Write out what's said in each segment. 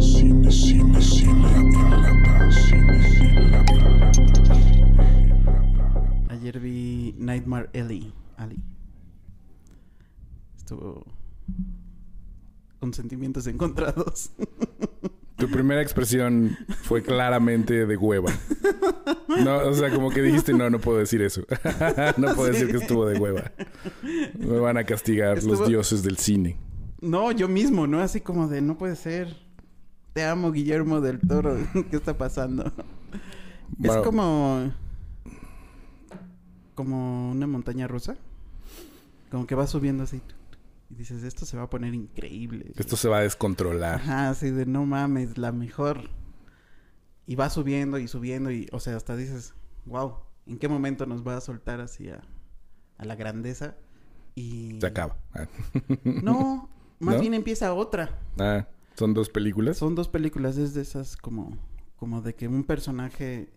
Cine, cine, cine en lata. Cine, cine, lata. Ayer vi Nightmare Alley. Alley. Estuvo con sentimientos encontrados. Tu primera expresión fue claramente de hueva. No, o sea, como que dijiste, no, no puedo decir eso. no puedo decir que estuvo de hueva. Me van a castigar los dioses del cine. No, yo mismo, ¿no? Así como de, no puede ser. Te amo, Guillermo del Toro. ¿Qué está pasando? Bueno, Es como... Como una montaña rusa. Como que va subiendo así. Y dices, esto se va a poner increíble. Esto se va a descontrolar. Ajá, así de no mames, la mejor. Y va subiendo y subiendo y, o sea, hasta dices, wow, ¿en qué momento nos va a soltar así a, a la grandeza? Y... Se acaba. Ah. No, más ¿No? bien empieza otra. Ah, son dos películas. Son dos películas, es de esas como, como de que un personaje,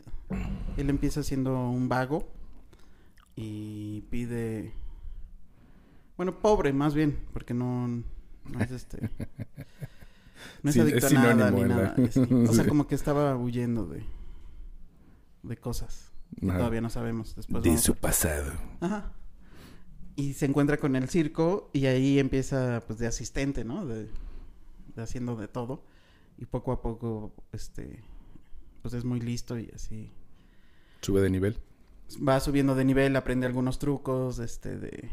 él empieza siendo un vago y pide, bueno, pobre más bien, porque no, no es este, no es Sí, adicto es a nada ni la- nada. O sea, como que estaba huyendo de, de cosas. que. Todavía no sabemos. Después de su a- pasado. Ajá. Y se encuentra con el circo y ahí empieza pues de asistente, ¿no? De, de haciendo de todo. Y poco a poco, este, pues es muy listo y así. Sube de nivel. Va subiendo de nivel, aprende algunos trucos, este, de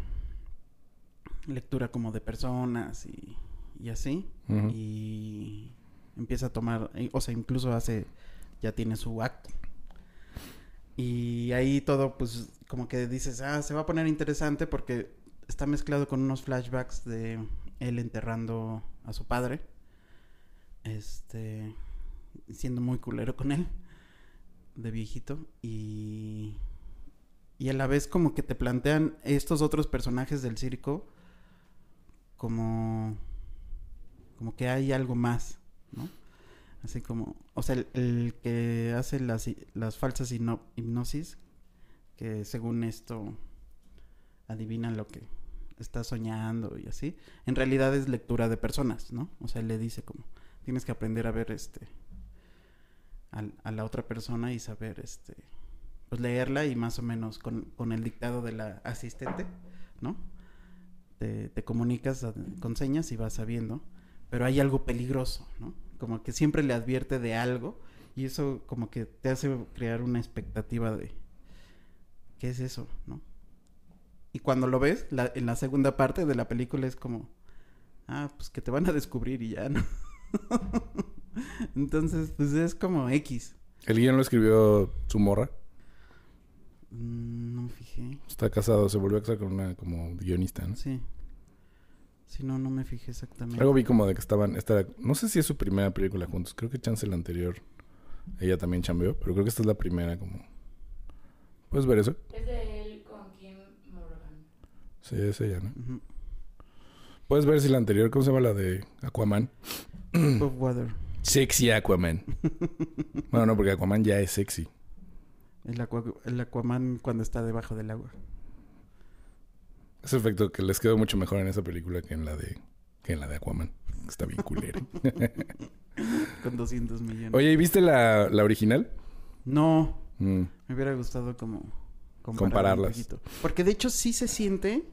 lectura como de personas y, y así. Y empieza a tomar, o sea, incluso hace, ya tiene su acto. Y ahí todo, pues, como que dices, ah, se va a poner interesante porque está mezclado con unos flashbacks de él enterrando a su padre. Este, siendo muy culero con él, de viejito. Y, y a la vez como que te plantean estos otros personajes del circo como, como que hay algo más, ¿no? Así como, o sea, el, que hace las, las falsas hipno- hipnosis, que según esto adivina lo que está soñando y así, en realidad es lectura de personas, ¿no? O sea, él le dice como, tienes que aprender a ver este, a la otra persona y saber, este, pues leerla y más o menos con, con el dictado de la asistente, ¿no? Te, comunicas con señas y vas sabiendo, pero hay algo peligroso, ¿no? Como que siempre le advierte de algo y eso como que te hace crear una expectativa de ¿qué es eso, no? Y cuando lo ves, la- en la segunda parte de la película es como, ah, pues que te van a descubrir y ya, ¿no? Entonces, pues es como X. El guion lo escribió su morra. Mm, No me fijé. Está casado, se volvió a casar con una como guionista, ¿no? Sí. Sí, no, no me fijé exactamente. Algo vi como de que estaban... Esta era- no sé si es su primera película juntos. Creo que Chance la anterior. Ella también chambeó. Pero creo que esta es la primera como... ¿Puedes ver eso? Es de él con Kim Morgan. Sí, es ella, ¿no? ¿Puedes ver si la anterior... ¿Cómo se llama la de Aquaman? Bob Water. Sexy Aquaman. bueno, no, porque Aquaman ya es sexy. El, aqua- el Aquaman cuando está debajo del agua. Ese efecto que les quedó mucho mejor en esa película que en la de... Que en la de Aquaman. Está bien culera. Con 200 millones. Oye, ¿y viste la, la original? No, Mm. Me hubiera gustado como comparar Compararlas. un poquito. Porque de hecho sí se siente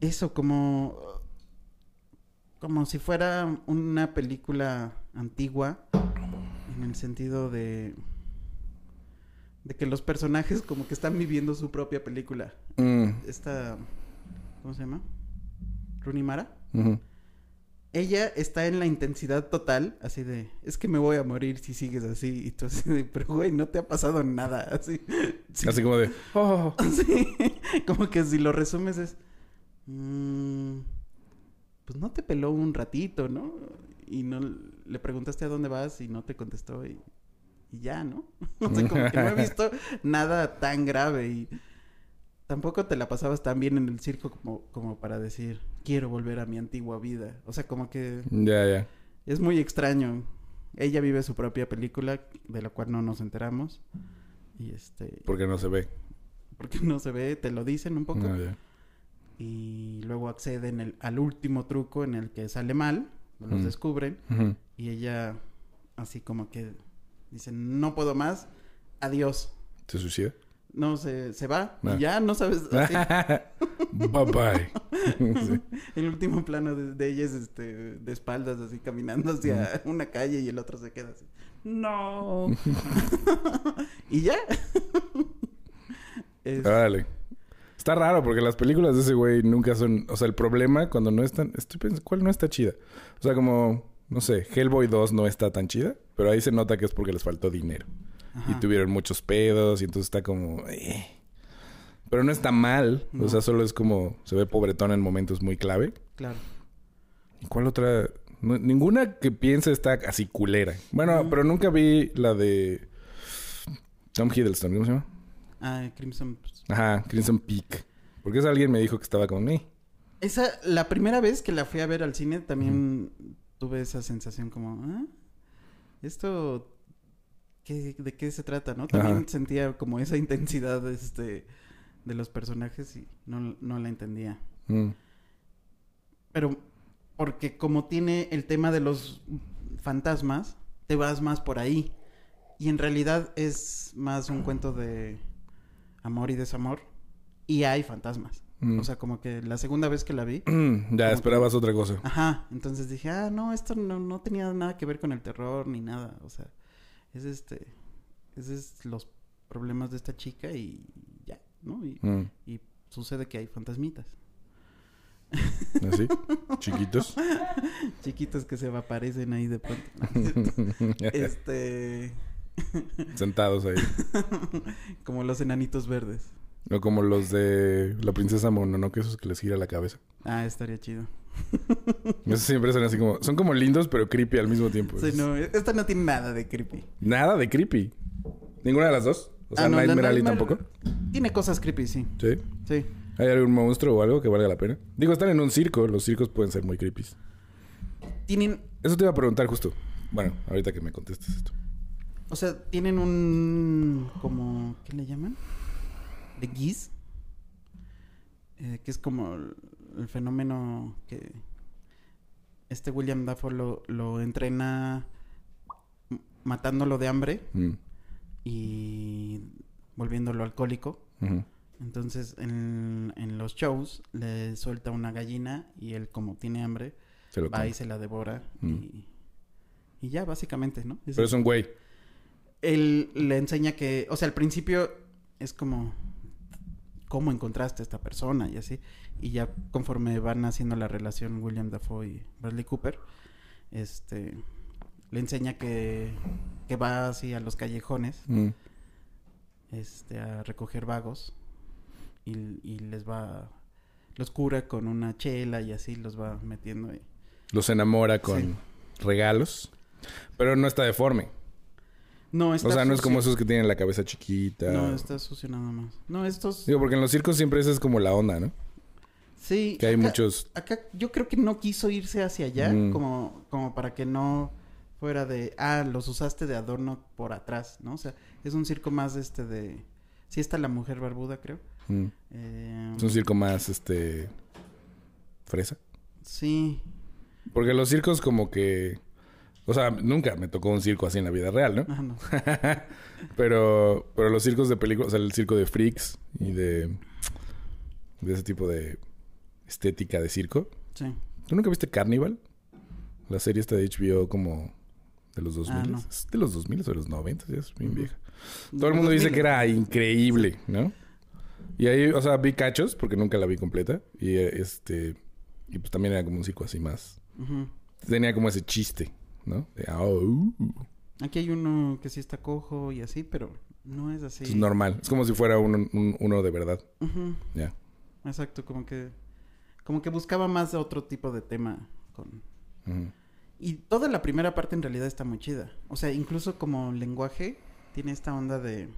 eso como como si fuera una película antigua en el sentido de de que los personajes como que están viviendo su propia película. Mm. Esta ¿cómo se llama? Rooney Mara. Ella está en la intensidad total, así de, es que me voy a morir si sigues así. Y tú así de, pero güey, no te ha pasado nada, así. Sí. Así como de... "Oh". Sí, como que si lo resumes es, mm, pues no te peló un ratito, ¿no? Y no le preguntaste a dónde vas y no te contestó y, y ya, ¿no? O sea, como que no he visto nada tan grave y tampoco te la pasabas tan bien en el circo como, como para decir, quiero volver a mi antigua vida. O sea, como que Ya, ya. es muy extraño. Ella vive su propia película, de la cual no nos enteramos. Y este, Porque no se ve. porque no se ve, te lo dicen un poco. Ah. Y luego acceden el- al último truco en el que sale mal, los Mm. descubren y ella así como que dice, no puedo más, adiós. ¿Se suicida? No, se, se va Ah. y ya no sabes. así. bye bye. Sí. El último plano de, de ella es este, de espaldas, así caminando hacia una calle y el otro se queda así. No. y ya. Es-. Está raro porque las películas de ese güey nunca son... O sea, el problema cuando no están... Estoy pensando, ¿cuál no está chida? O sea, como... No sé, Hellboy 2 no está tan chida, pero ahí se nota que es porque les faltó dinero. Y tuvieron muchos pedos y entonces está como... eh. Pero no está mal. O sea, solo es como... Se ve pobretón en momentos muy clave. Claro. ¿Y cuál otra? No- ninguna que piense está así culera. Bueno, pero nunca vi la de... Tom Hiddleston, ¿cómo se llama? Ah, Crimson. Ajá, Crimson Peak. Porque esa alguien me dijo que estaba con mí. Esa, la primera vez que la fui a ver al cine también tuve esa sensación como, ¿ah? ¿Esto qué, de qué se trata, no? También Ajá. sentía como esa intensidad este, de los personajes y no, no la entendía. Mm. Pero porque como tiene el tema de los fantasmas, te vas más por ahí. Y en realidad es más un cuento de amor y desamor. Y hay fantasmas. Mm. O sea, como que la segunda vez que la vi. ya, esperabas otra cosa. Ajá. Entonces dije, ah, no, esto no, no tenía nada que ver con el terror ni nada. O sea, es este. Ese es los problemas de esta chica y ya, ¿no? Y, Mm. y sucede que hay fantasmitas. ¿Así? Chiquitos. Chiquitos que se aparecen ahí de pronto. este. Sentados ahí. como los enanitos verdes. No como los de la princesa Mononoke, esos que les gira la cabeza. Ah, estaría chido. Esos siempre son así como... Son como lindos, pero creepy al mismo tiempo. Sí, no, esta no tiene nada de creepy. Nada de creepy. ¿Ninguna de las dos? O sea, Ah, no, Nightmare Alley tampoco. Tiene cosas creepy, sí. Sí. Sí. ¿Hay algún monstruo o algo que valga la pena? Digo, están en un circo. Los circos pueden ser muy creepy. Tienen, Eso te iba a preguntar justo. Bueno, ahorita que me contestes esto. o sea, tienen un. como. ¿Qué le llaman? De Giz. Eh, que es como el, el fenómeno que. Este William Dafoe lo, lo entrena matándolo de hambre Mm. y volviéndolo alcohólico. Entonces, en, en los shows le suelta una gallina y él, como tiene hambre, Se lo va come. y se la devora. Mm. Y, y ya, básicamente, ¿no? Es- Pero es un güey. Él le enseña que, o sea, al principio es como, ¿cómo encontraste a esta persona? Y así. Y ya conforme van haciendo la relación William Dafoe y Bradley Cooper, este, le enseña que, que va así a los callejones Mm. este, a recoger vagos y, y les va, los cura con una chela y así los va metiendo ahí. Los enamora con Sí. regalos. Pero no está deforme. No, está o sea, no es como esos que tienen la cabeza chiquita. No, está sucio nada más. No, estos... Digo, porque en los circos siempre esa es como la onda, ¿no? Sí. Que hay acá- muchos... Acá yo creo que no quiso irse hacia allá Mm. como, como para que no fuera de, ah, los usaste de adorno por atrás, ¿no? O sea, es un circo más este de... Sí está la mujer barbuda, creo. Mm. Eh, Es un circo más, este... Fresa. Sí. Porque los circos como que... O sea, nunca me tocó un circo así en la vida real, ¿no? Ah, no. pero, pero los circos de películas, o sea, el circo de freaks y de, de ese tipo de estética de circo. Sí. ¿Tú nunca viste Carnival? La serie esta de HBO como de los 2000. Ah, no. ¿Es de los 2000 o de los 90? Ya es bien vieja. Todo el mundo dice que era increíble, ¿no? Y ahí, o sea, vi cachos porque nunca la vi completa. Y este... Y pues también era como un circo así más... Tenía como ese chiste, ¿no? De, ah, uh. Aquí hay uno que sí está cojo y así, pero no es así. Es normal. Es como si fuera uno, un- uno de verdad. Ya. Exacto, como que como que buscaba más otro tipo de tema con y toda la primera parte en realidad está muy chida. O sea, incluso como lenguaje tiene esta onda de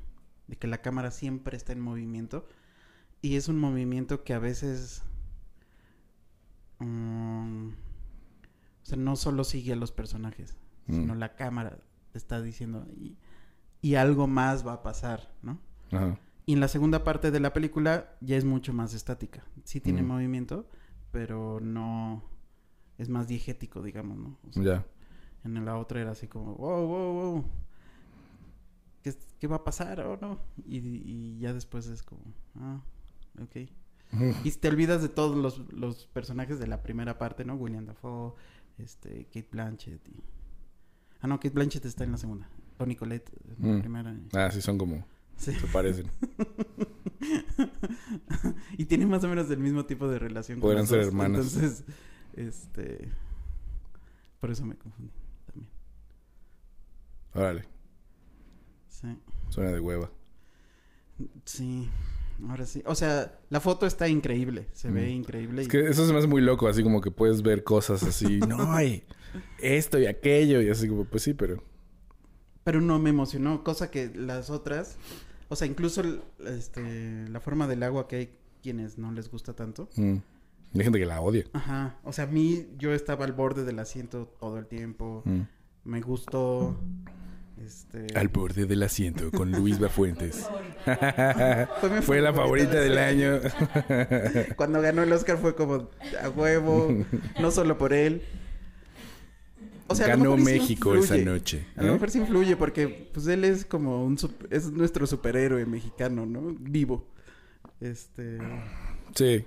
de que la cámara siempre está en movimiento y es un movimiento que a veces mm, o sea, no solo sigue a los personajes, Mm. sino la cámara está diciendo y, y algo más va a pasar, ¿no? Ajá. Y en la segunda parte de la película ya es mucho más estática. Sí tiene Mm. movimiento, pero no, es más diegético, digamos, ¿no? O sea, Ya. En la otra era así como, wow, wow, wow. ¿Qué, qué va a pasar o no? Y, y ya después es como, ah, ok. Y te olvidas de todos los, los personajes de la primera parte, ¿no? William Dafoe, este, Kate Blanchett y... Ah, no, Kate Blanchett está en la segunda. Tony Collette en la Mm. primera. Ah, sí, son como... Sí. Se parecen. y tiene más o menos el mismo tipo de relación. Podrían ser hermanas. Entonces, este... Por eso me confundí también. Órale. Sí. Suena de hueva. Sí, ahora sí. O sea, la foto está increíble. Se ve Mm. increíble. Es y- que eso se me hace muy loco, así como que puedes ver cosas así, no, ay, esto y aquello, y así como, pues sí, pero... Pero no me emocionó, cosa que las otras... O sea, incluso este, la forma del agua que hay quienes no les gusta tanto. mm. Hay gente que la odia. Ajá. O sea, a mí yo estaba al borde del asiento todo el tiempo. Mm. Me gustó. Este... Al borde del asiento con Luis Bafuentes. Fue mi Fue la favorita del año. Cuando ganó el Oscar fue como a huevo, no solo por él. O sea, Ganó México esa noche. A lo ¿eh? mejor sí influye porque pues él es como un es nuestro superhéroe mexicano, ¿no? Vivo. Este, Sí.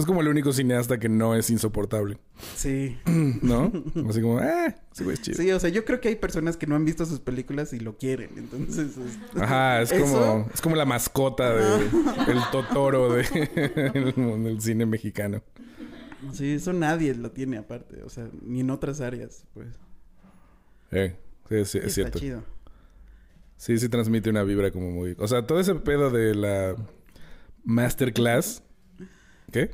Es como el único cineasta que no es insoportable. sí. ¿No? Así como, ah, ese güey es chido. Sí, o sea, yo creo que hay personas que no han visto sus películas y lo quieren, entonces es- Ajá, es Eso- como, es como la mascota de el Totoro de, del cine mexicano. sí, eso nadie lo tiene aparte, o sea, ni en otras áreas, pues. Eh, sí, sí, es cierto. Está chido. Sí, sí transmite una vibra como muy... O sea, todo ese pedo de la masterclass... ¿Qué?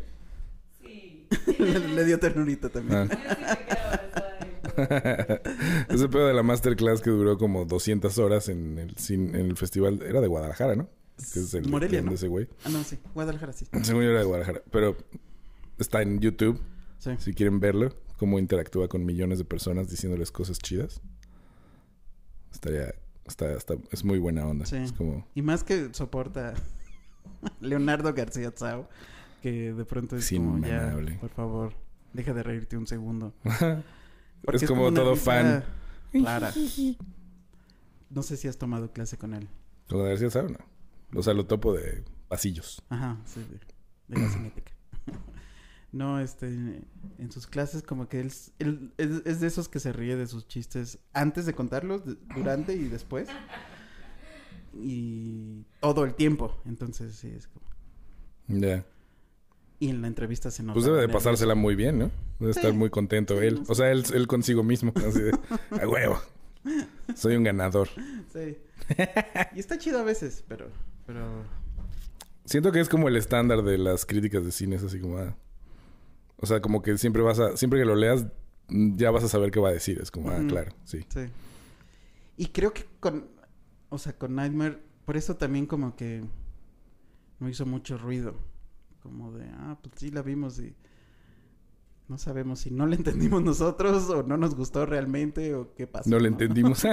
Le, le dio ternurita también. Ah. Ese pedo de la masterclass que duró como 200 horas en el, en el festival... Era de Guadalajara, ¿no? Que es el Morelia, ese güey. Ah, no, sí, Guadalajara sí. Según yo era de Guadalajara. Pero está en YouTube. Sí. Si quieren verlo. Cómo interactúa con millones de personas diciéndoles cosas chidas. Estaría... Está, está, es muy buena onda. Sí. Es como... Y más que soporta Leonardo García Tsao, que de pronto es como ya, por favor, deja de reírte un segundo. Porque es como todo fan. Clara. No sé si has tomado clase con él. Con la García Sao, no. O sea, lo topo de pasillos. Ajá, sí, de, de la cinética. no, este, en sus clases como que él, es, es de esos que se ríe de sus chistes antes de contarlos, durante y después. Y todo el tiempo. Entonces, sí, es como... Ya. Y en la entrevista se nota. Pues debe de nervioso. pasársela muy bien, ¿no? Debe Sí. estar muy contento Sí, él. no sé. O sea, él, él consigo mismo. Así de, a huevo. Soy un ganador. Sí. Y está chido a veces, pero... pero... Siento que es como el estándar de las críticas de cine. Es así como... ah. O sea, como que siempre vas a... Siempre que lo leas, ya vas a saber qué va a decir. Es como, ah, claro, sí. Sí. Y creo que con... O sea, con Nightmare... Por eso también como que... No hizo mucho ruido. Como de... Ah, pues sí la vimos y... No sabemos si no la entendimos nosotros o no nos gustó realmente o qué pasó. No le entendimos. sí.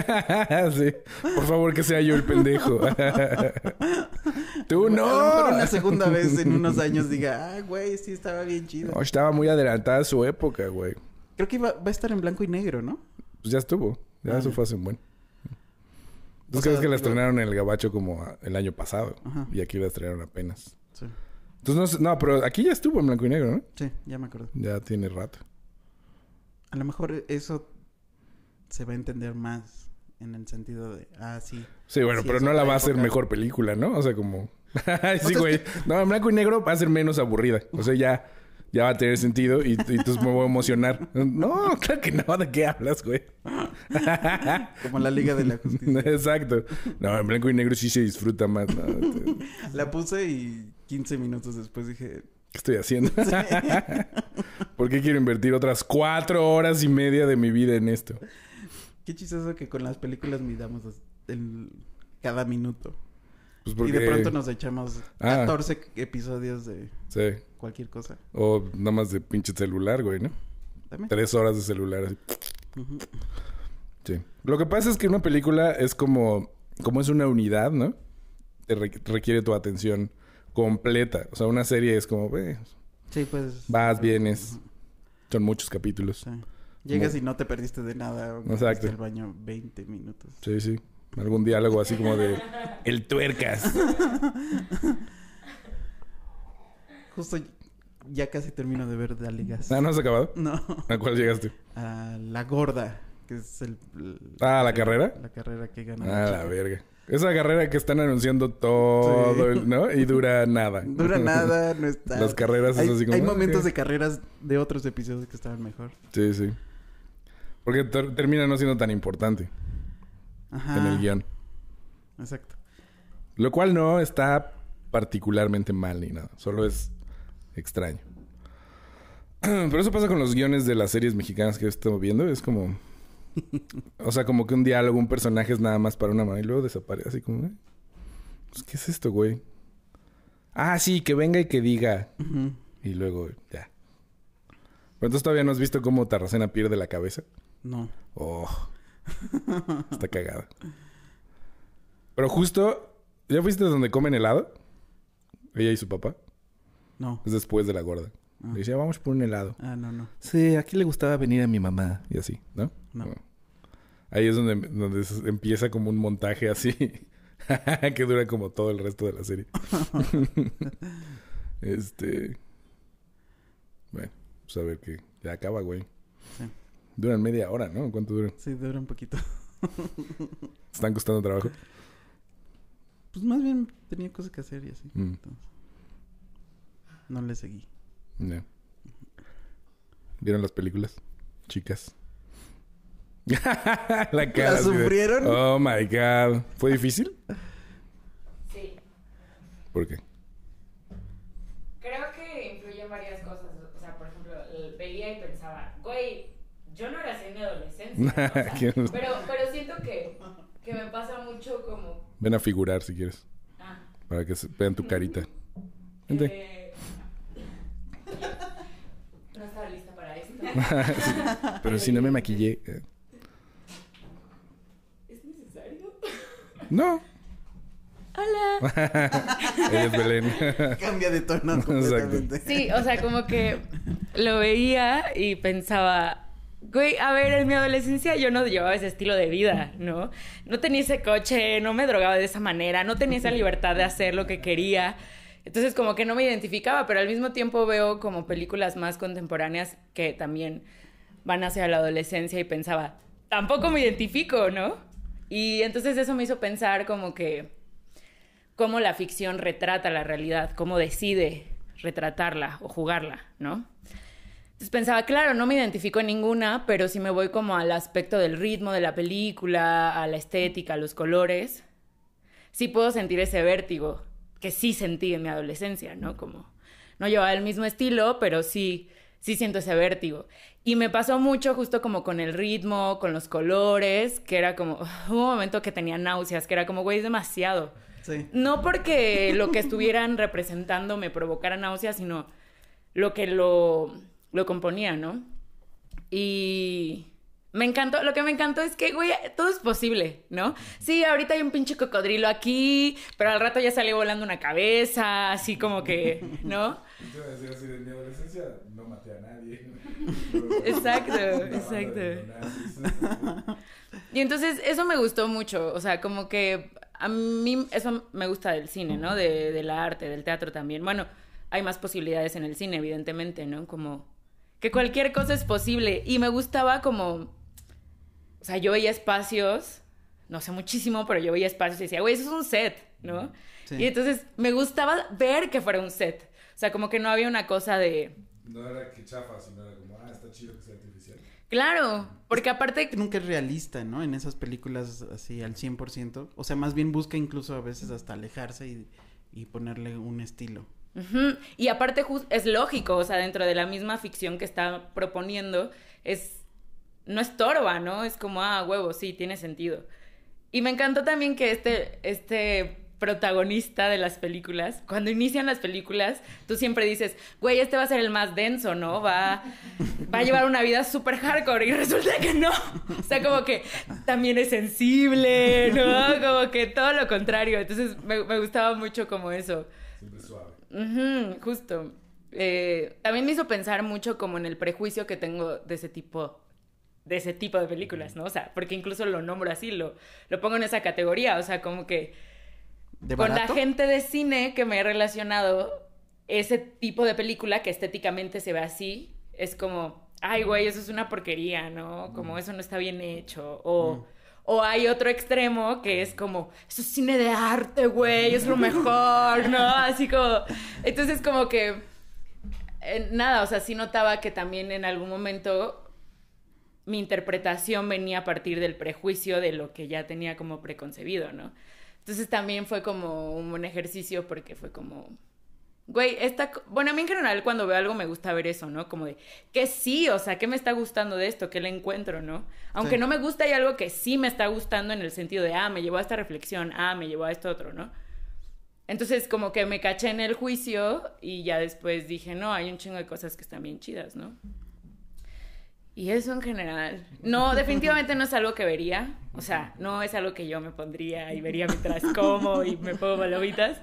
Por favor, que sea yo el pendejo. Tú A lo no. mejor una segunda vez en unos años diga... Ah, güey, sí estaba bien chido. No, estaba muy adelantada a su época, güey. Creo que iba- va a estar en blanco y negro, ¿no? Pues ya estuvo. Ya Ah, eso fue hace un buen. ¿Tú crees que la estrenaron en el Gabacho como el año pasado? Ajá. Y aquí la estrenaron apenas. Sí. Entonces, no, no, pero aquí ya estuvo en blanco y negro, ¿no? Sí, ya me acuerdo. Ya tiene rato. A lo mejor eso se va a entender más en el sentido de, ah, sí. Sí, bueno, Sí, pero no la va a hacer mejor película, ¿no? O sea, como... Sí, güey. No, en blanco y negro va a ser menos aburrida. O sea, ya, ya va a tener sentido y, y entonces me voy a emocionar. No, claro que no. ¿De qué hablas, güey? Como la Liga de la Justicia. Exacto. No, en blanco y negro sí se disfruta más. ¿no? ¿Qué la puse y 15 minutos después dije, estoy haciendo? ¿Por qué quiero invertir otras cuatro horas y media de mi vida en esto? qué chistoso que con las películas midamos el- cada minuto. Pues Y de pronto nos echamos Ah. 14 episodios de Sí. cualquier cosa. O nada más de pinche celular, güey, ¿no? También. Tres horas de celular así. Sí. Lo que pasa es que una película es como... Como es una unidad, ¿no? Te re- requiere tu atención completa. O sea, una serie es como... eh, Sí, pues. vas, vienes. Son muchos capítulos. Sí. Llegas y no te perdiste de nada. Exacto. al baño 20 minutos. Sí, sí. Algún diálogo así como de... El tuercas. Justo ya casi termino de ver Dale Gas. Ah, ¿no has acabado? No, ¿A cuál llegaste? a La Gorda, que es el... el- Ah, ¿la carrera? La carrera que gana. Ah, la verga. Esa carrera que están anunciando todo, Sí. ¿no? Y dura nada. Dura nada, no está. Las carreras hay, es así como... hay ah, momentos de carreras de otros episodios que estaban mejor. Sí, sí. Porque ter- termina no siendo tan importante Ajá. en el guion. Exacto. Lo cual no está particularmente mal ni nada. Solo es extraño. Pero eso pasa con los guiones de las series mexicanas que estamos viendo. Es como... O sea, como que un diálogo, un personaje es nada más para una mano y luego desaparece. Así como... ¿eh? Pues, ¿Qué es esto, güey? Ah, sí, que venga y que diga. Y luego ya. Pero entonces todavía no has visto cómo Tarracena pierde la cabeza. No. Oh. Está cagada. Pero justo... ¿Ya fuiste donde comen helado? Ella y su papá. No. Es después de la gorda. Ah. Le decía, vamos por un helado. Ah, no, no. Sí, aquí le gustaba venir a mi mamá. Y así, ¿no? No. Ahí es donde, donde empieza como un montaje así. que dura como todo el resto de la serie. este... Bueno, pues a ver que ya acaba, güey. Sí. Duran media hora, ¿no? ¿Cuánto duran? Sí, dura un poquito. ¿Están costando trabajo? Pues más bien tenía cosas que hacer y así. Mm, Entonces, no le seguí. ya. ¿Vieron las películas? Chicas. la cara. ¿La de, sufrieron? oh my god. ¿Fue difícil? Sí. ¿Por qué? Creo que influyen varias cosas. O sea, por ejemplo, veía y pensaba, güey, yo no era así en mi adolescencia. o sea, ¿Quién? pero, pero siento que, que me pasa mucho como. Ven a figurar si quieres. Ah, Para que se vean tu carita. Vente. eh, no estaba lista para esto. Pero si no me maquillé. eh, ¿Es necesario? No. Hola. Ella es Belén. Cambia de tono Exacto. completamente. Sí, o sea, como que lo veía y pensaba, güey, a ver, en mi adolescencia yo no llevaba ese estilo de vida, ¿no? No tenía ese coche, no me drogaba de esa manera, no tenía esa libertad de hacer lo que quería. Entonces como que no me identificaba, pero al mismo tiempo veo como películas más contemporáneas que también van hacia la adolescencia y pensaba, tampoco me identifico, ¿no? Y entonces eso me hizo pensar como que cómo la ficción retrata la realidad, cómo decide retratarla o jugarla, ¿no? Entonces pensaba, claro, no me identifico en ninguna, pero si me voy como al aspecto del ritmo de la película, a la estética, a los colores, sí puedo sentir ese vértigo que sí sentí en mi adolescencia, ¿no? Como no llevaba el mismo estilo, pero sí, sí siento ese vértigo. Y me pasó mucho justo como con el ritmo, con los colores, que era como, hubo un momento que tenía náuseas, que era como, güey, es demasiado. Sí. No porque lo que estuvieran representando me provocara náuseas, sino lo que lo, lo componía, ¿no? Y me encantó, lo que me encantó es que, güey, todo es posible, ¿no? Sí, ahorita hay un pinche cocodrilo aquí, pero al rato ya salió volando una cabeza, así como que, ¿no? Te iba a decir así, de mi adolescencia no maté a nadie. Exacto, exacto. Y entonces eso me gustó mucho, o sea, como que a mí eso me gusta del cine, ¿no? De, del arte, del teatro también. Bueno, hay más posibilidades en el cine, evidentemente, ¿no? Como que cualquier cosa es posible. Y me gustaba como, o sea, yo veía espacios, no sé muchísimo, pero yo veía espacios y decía, güey, eso es un set, ¿no? Sí. Y entonces me gustaba ver que fuera un set. O sea, como que no había una cosa de, No era que chafa, sino era como, ah, está chido que sea artificial. claro, porque aparte nunca es realista, ¿no? En esas películas así al 100%. O sea, más bien busca incluso a veces hasta alejarse y, y ponerle un estilo. Y aparte es lógico, o sea, dentro de la misma ficción que está proponiendo, es no estorba, ¿no? Es como, ah, huevo, sí, tiene sentido. Y me encantó también que este, este protagonista de las películas, cuando inician las películas, tú siempre dices, güey, este va a ser el más denso, ¿no? Va, va a llevar una vida súper hardcore y resulta que no. O sea, como que también es sensible, ¿no? Como que todo lo contrario. Entonces me, me gustaba mucho como eso. Siempre suave. Justo. eh, también me hizo pensar mucho como en el prejuicio que tengo de ese tipo de ese tipo de películas, ¿no? O sea, porque incluso lo nombro así, lo, lo pongo en esa categoría, o sea, como que ¿De con la gente de cine que me he relacionado, ese tipo de película que estéticamente se ve así, es como, ay, güey, eso es una porquería, ¿no? Como eso no está bien hecho. O, o hay otro extremo que es como, eso es cine de arte, güey, es lo mejor, ¿no? Así como, entonces como que, eh, nada, o sea, sí notaba que también en algún momento mi interpretación venía a partir del prejuicio de lo que ya tenía como preconcebido, ¿no? Entonces también fue como un buen ejercicio porque fue como, güey, esta, bueno, a mí en general cuando veo algo me gusta ver eso, ¿no? Como de, que sí, o sea, ¿qué me está gustando de esto? ¿Qué le encuentro, no? Aunque Sí. no me gusta, hay algo que sí me está gustando en el sentido de, ah, me llevó a esta reflexión, ah, me llevó a esto otro, ¿no? Entonces como que me caché en el juicio y ya después dije, no, hay un chingo de cosas que están bien chidas, ¿no? Y eso en general. No, definitivamente no es algo que vería. O sea, no es algo que yo me pondría y vería mientras como y me pongo palomitas.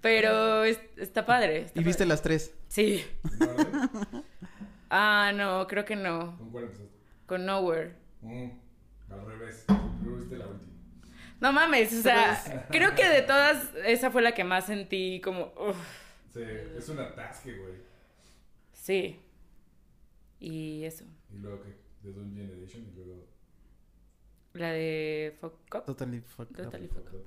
Pero es- está padre. está ¿Y viste padre. las tres? Sí. Ah, no, creo que no. ¿Con cuál empezaste? Con Nowhere. Mm, al revés. Creo que viste la última. No mames, o sea, creo que de todas, esa fue la que más sentí como, uf, Sí, es un atasque, güey. sí. Y eso. Y luego que The Doom Generation y luego. La de Fuck Up. Totally fucked up. Totally fuck up.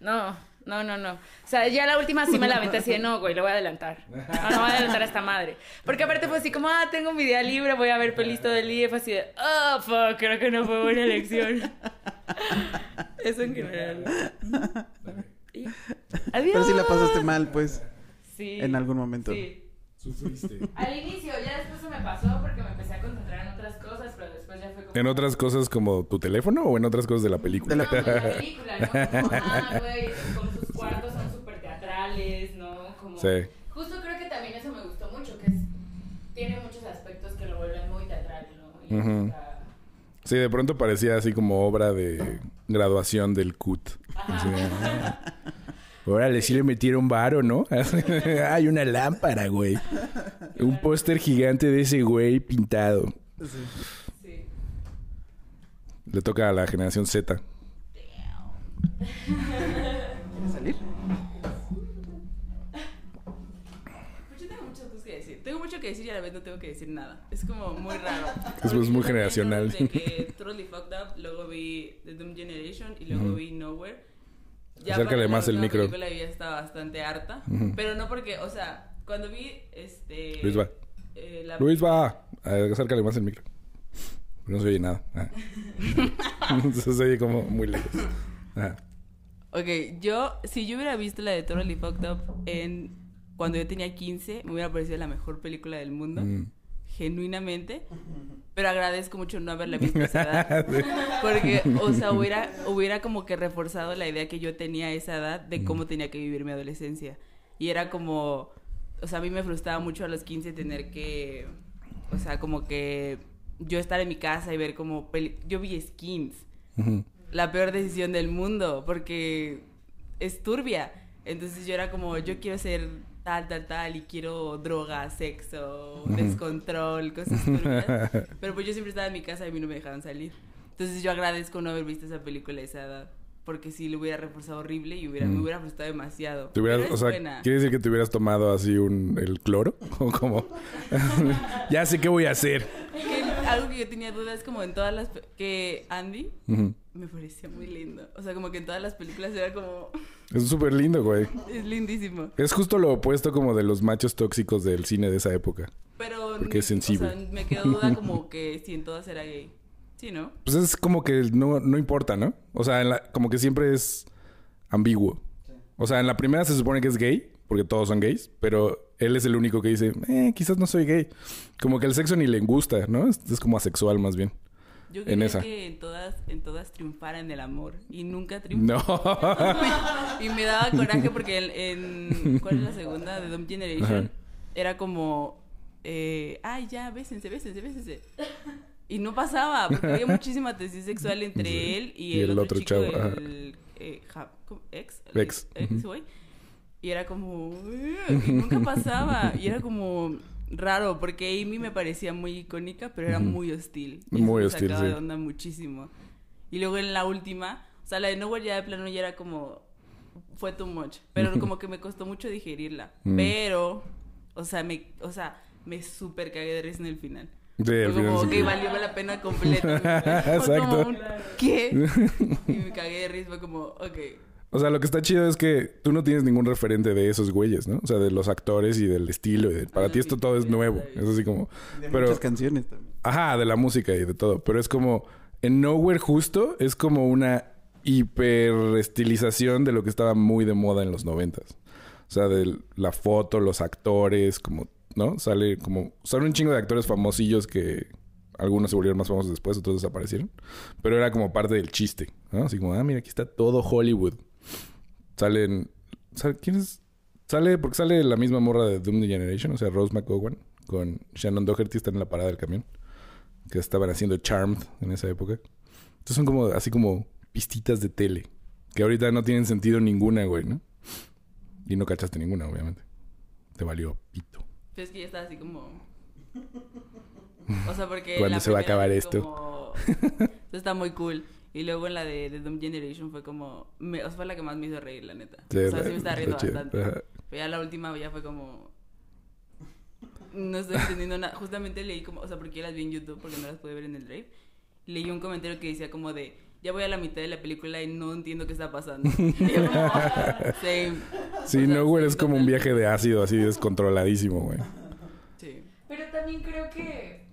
No, no, no, no. O sea, ya la última sí me la aventé así de no, güey, lo voy a adelantar. No, no voy a adelantar a esta madre. Porque aparte fue así como, ah, tengo un día libre, voy a ver pelis todo el día. Fue así de, oh, fuck, creo que no fue buena elección. Eso en general. Y- Adiós. Pero sí la pasaste mal, pues, Sí. en algún momento. Sí. Sufriste. Al inicio, ya después se me pasó porque me empecé a concentrar en otras cosas, pero después ya fue como... ¿En otras cosas como tu teléfono o en otras cosas de la película? De No, pues, la película, ¿no? Como, ah, güey, como sus cuartos son súper teatrales, ¿no? Como... Sí. Justo creo que también eso me gustó mucho, que es... Tiene muchos aspectos que lo vuelven muy teatral, ¿no? Y Ujú. está- Sí, de pronto parecía así como obra de graduación del CUT. Ajá. Así de, ah, Órale, sí le metieron varo, ¿no? Hay una lámpara, güey. Un póster gigante de ese güey pintado. Sí. Le toca a la generación Z. ¿Quieres salir? Pues yo tengo muchas cosas que decir. Tengo mucho que decir y a la vez no tengo que decir nada. Es como muy raro. Es muy Porque yo generacional. De que Totally Fucked Up, luego vi The Doom Generation y luego Ujú. vi Nowhere. Acércale para la más el micro. película ya estaba bastante harta. Ujú. Pero no porque, o sea, cuando vi este. Luis va. eh, la- Luis va. Acércale más el micro. No se oye nada. Ah. se oye como muy lejos. Ajá. Ok, yo, si yo hubiera visto la de Totally Fucked Up en cuando yo tenía 15, me hubiera parecido la mejor película del mundo. Mm. Genuinamente. Pero agradezco mucho no haberla visto a esa edad. Porque, o sea, hubiera, hubiera como que reforzado la idea que yo tenía a esa edad de cómo tenía que vivir mi adolescencia. Y era como, o sea, a mí me frustraba mucho a los 15 tener que, o sea, como que yo estar en mi casa y ver como, peli- yo vi skins la peor decisión del mundo porque es turbia. Entonces yo era como, yo quiero ser tal, tal, tal y quiero droga, sexo, descontrol, cosas turbias. Pero pues yo siempre estaba en mi casa y a mí no me dejaban salir. Entonces yo agradezco no haber visto esa película a esa edad. Porque sí, lo hubiera reforzado horrible y hubiera, me hubiera frustrado demasiado. ¿Te hubieras- Pero es o sea, buena. ¿quiere decir que te hubieras tomado así un el cloro? ¿O como? ya sé qué voy a hacer. Algo que yo tenía dudas como en todas las... Que Andy me parecía muy lindo. O sea, como que en todas las películas era como... Es súper lindo, güey. Es lindísimo. Es justo lo opuesto como de los machos tóxicos del cine de esa época. Pero... Porque es sensible. O sea, me quedó duda como que si en todas era gay. Sí, ¿no? Pues es como que no, no importa, ¿no? O sea, en la- como que siempre es ambiguo. O sea, en la primera se supone que es gay, porque todos son gays, pero él es el único que dice, eh, quizás no soy gay. Como que el sexo ni le gusta, ¿no? Es, es como asexual más bien. Yo En esa. que en todas, en todas triunfaran el amor. Y nunca triunfó. No. y me daba coraje porque en, en- ¿cuál es la segunda? De Dom Generation. Ajá. Era como, eh, ay, ya, bésense, bésense, bésense. Y no pasaba, porque había muchísima tensión sexual entre Sí. él y, Y el, el otro, otro chico, chavo, el eh, ja- ¿cómo? ex, el Ex, ex, güey. Y era como... Nunca pasaba. Y era como raro, porque Amy me parecía muy icónica, pero era muy hostil. Y Muy eso me hostil, sacaba sí. de onda muchísimo. Y luego en la última, o sea, la de Nowhere ya de plano ya era como... Fue too much. Pero como que me costó mucho digerirla. Mm. Pero, o sea, me, o sea, me súper cagué de risa en el final. Sí, Fue al final como sí valió la pena completa. Exacto. como un, ¿Qué? Y me cagué de risa. Fue como, ok. O sea, lo que está chido es que tú no tienes ningún referente de esos güeyes, ¿no? O sea, de los actores y del estilo. y de- para ti esto todo es nuevo. Es así como... De Pero- muchas canciones también. Ajá, de la música y de todo. Pero es como... En Nowhere justo es como una hiper estilización de lo que estaba muy de moda en los noventas. O sea, de la foto, los actores, como... ¿No? Sale como... Son un chingo de actores famosillos que... Algunos se volvieron más famosos después, otros desaparecieron. Pero era como parte del chiste, ¿no? Así como, ah, mira, aquí está todo Hollywood. Salen... ¿sabe ¿Quién es? Sale... Porque sale la misma morra de Doom the Generation. O sea, Rose McGowan con Shannon Doherty están en la parada del camión. Que estaban haciendo Charmed en esa época. Entonces son como... Así como pistitas de tele. Que ahorita no tienen sentido ninguna, güey, ¿no? Y no cachaste ninguna, obviamente. Te valió pito. Pero es que ya estaba así como... O sea, porque... ¿Cuándo la se va a acabar esto? como, Esto está muy cool. Y luego en la de, de Doom Generation fue como... Me, o sea, fue la que más me hizo reír, la neta. Sí, o sea, sí me estaba está riendo bastante. Ajá. Pero ya la última ya fue como... No estoy entendiendo nada. Justamente leí como... O sea, porque yo las vi en YouTube porque no las pude ver en el Drive. Leí un comentario que decía como de... Ya voy a la mitad de la película y no entiendo qué está pasando. Y yo como... Same. Sí, O sea, Nowhere sí, es como un viaje de ácido así descontroladísimo, güey. Sí. Pero también creo que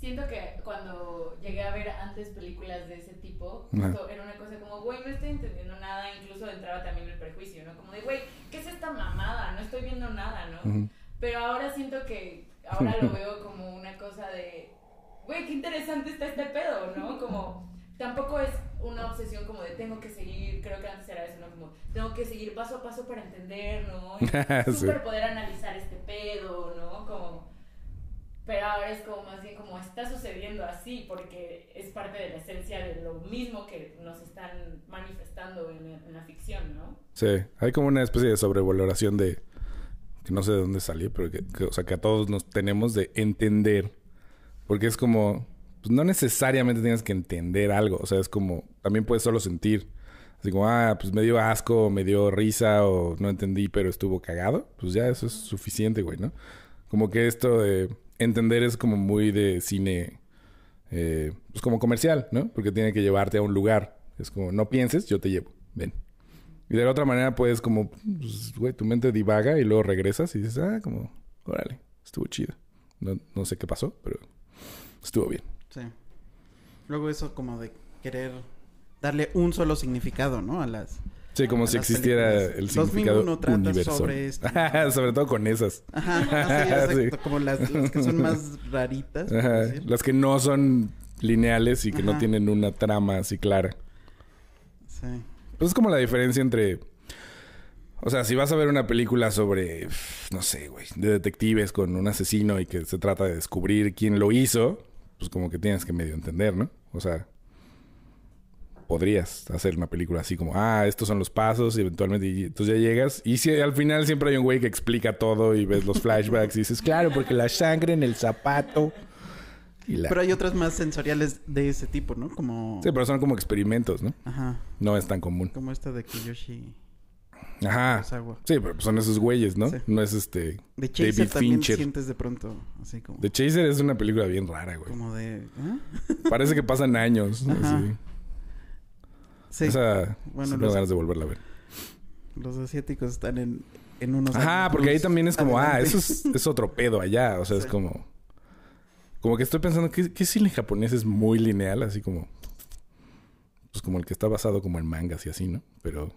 siento que cuando llegué a ver antes películas de ese tipo, justo era una cosa como, güey, no estoy entendiendo nada, incluso entraba también el prejuicio, ¿no? Como de, güey, ¿qué es esta mamada? No estoy viendo nada, ¿no? Pero ahora siento que, ahora lo veo como una cosa de, güey, qué interesante está este pedo, ¿no? Como, tampoco es una obsesión como de tengo que seguir, creo que antes era eso, ¿no? Como, tengo que seguir paso a paso para entender, ¿no? Y Sí. súper poder analizar este pedo, ¿no? Como, pero ahora es como más bien como está sucediendo así porque es parte de la esencia de lo mismo que nos están manifestando en, en la ficción, ¿no? Sí, hay como una especie de sobrevaloración de que no sé de dónde salió, pero que, que, o sea, que a todos nos tenemos de entender, porque es como pues no necesariamente tienes que entender algo, o sea, es como también puedes solo sentir, así como ah, pues me dio asco, me dio risa o no entendí, pero estuvo cagado, pues ya eso es suficiente, güey, ¿no? Como que esto de entender es como muy de cine eh, pues como comercial, ¿no? Porque tiene que llevarte a un lugar. Es como, no pienses, yo te llevo. Ven. Y de la otra manera puedes como, pues, güey, tu mente divaga y luego regresas y dices, ah, como, órale, estuvo chido. No, no sé qué pasó, pero estuvo bien. Sí. Luego eso como de querer darle un solo significado, ¿no? A las... Sí, como si existiera películas. el 2001 significado trata universal. sobre esto. sobre todo con esas. Ajá, así, Sí. Como las, las que son más raritas. Ajá, decir. Las que no son lineales y que no tienen una trama así clara. Sí. Pues es como la diferencia entre. O sea, si vas a ver una película sobre. No sé, güey. De detectives con un asesino y que se trata de descubrir quién lo hizo. Pues como que tienes que medio entender, ¿no? O sea. Podrías hacer una película así como, ah, estos son los pasos y eventualmente y entonces ya llegas. Y si al final siempre hay un güey que explica todo y ves los flashbacks y dices, claro, porque la sangre en el zapato. Y la... Pero hay otras más sensoriales de ese tipo, ¿no? Como... Sí, pero son como experimentos, ¿no? Ajá. No es tan común. Como esta de Kiyoshi Ajá. Sí, pero pues son esos güeyes, ¿no? Sí. No es este. De Chaser David también Fincher. sientes de pronto así como... The Chaser es una película bien rara, güey. Como de... ¿ah? Parece que pasan años. Ajá. así. Sí. Esa. Bueno, tengo ganas de volverla a ver. Los asiáticos están en, en unos... Ajá, porque ahí también es como, ah, eso es, es otro pedo allá. O sea, es como. Como que estoy pensando, ¿qué, qué cine japonés es muy lineal? Así como. Pues como el que está basado como en mangas y así, ¿no? Pero.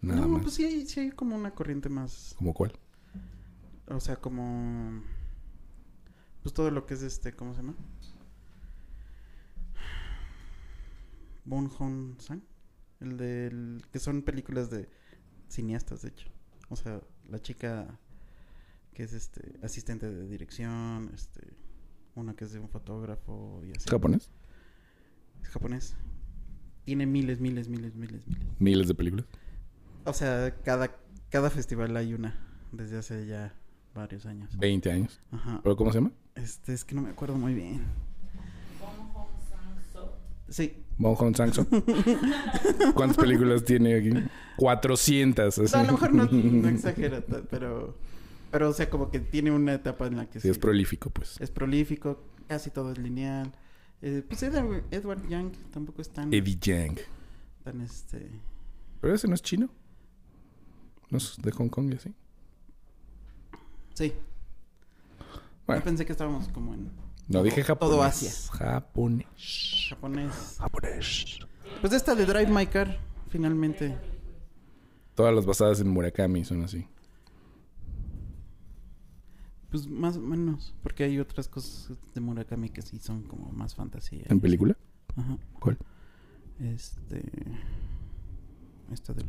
Nada no, más. pues sí hay, sí hay como una corriente más... ¿Como cuál? O sea, como... Pues todo lo que es este... ¿Cómo se llama? Bon Hon-san. El del... Que son películas de cineastas, de hecho. O sea, la chica que es este asistente de dirección, este... Una que es de un fotógrafo y así. ¿Japonés? Es japonés. Tiene miles, miles, miles, miles, miles. Miles de películas. O sea, cada, cada festival hay una. Desde hace ya varios años. 20 años. Ajá. ¿Pero cómo se llama? Este, es que no me acuerdo muy bien. Sí. Monjon Sangso. ¿Cuántas películas tiene aquí? 400. Así. A lo mejor no, no exagera, pero... Pero, o sea, como que tiene una etapa en la que Sí, es prolífico, pues. es prolífico, casi todo es lineal. Eh, pues Edward, Edward Young tampoco es tan... Eddie Yang. tan este... Pero ese no es chino. No es de Hong Kong y así. Sí. Bueno. Yo pensé que estábamos como en No, dije japonés. Todo Asia. Japonés. japonés. Japonés. Pues esta de Drive My Car, finalmente. Todas las basadas en Murakami son así. Pues más o menos, porque hay otras cosas de Murakami que sí son como más fantasía. ¿En película? Ajá. ¿Cuál? Este. Esta del.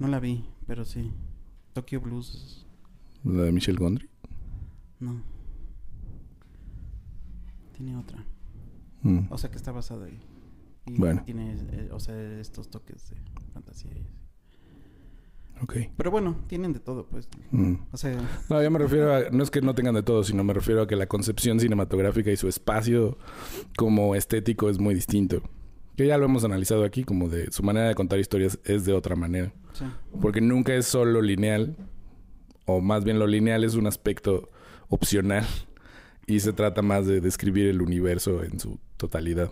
No la vi, pero sí. Tokyo Blues. ¿La de Michel Gondry? No. Tiene otra. Mm. O sea que está basada ahí. Y Bueno. tiene, eh, o sea, estos toques de fantasía. y así. Pero bueno, tienen de todo, pues. Mm. O sea, No, yo me refiero a... No es que no tengan de todo, sino me refiero a que la concepción cinematográfica y su espacio como estético es muy distinto. Que ya lo hemos analizado aquí, como de su manera de contar historias es de otra manera. sí. Porque nunca es solo lineal, o más bien lo lineal es un aspecto opcional y se trata más de describir el universo en su totalidad.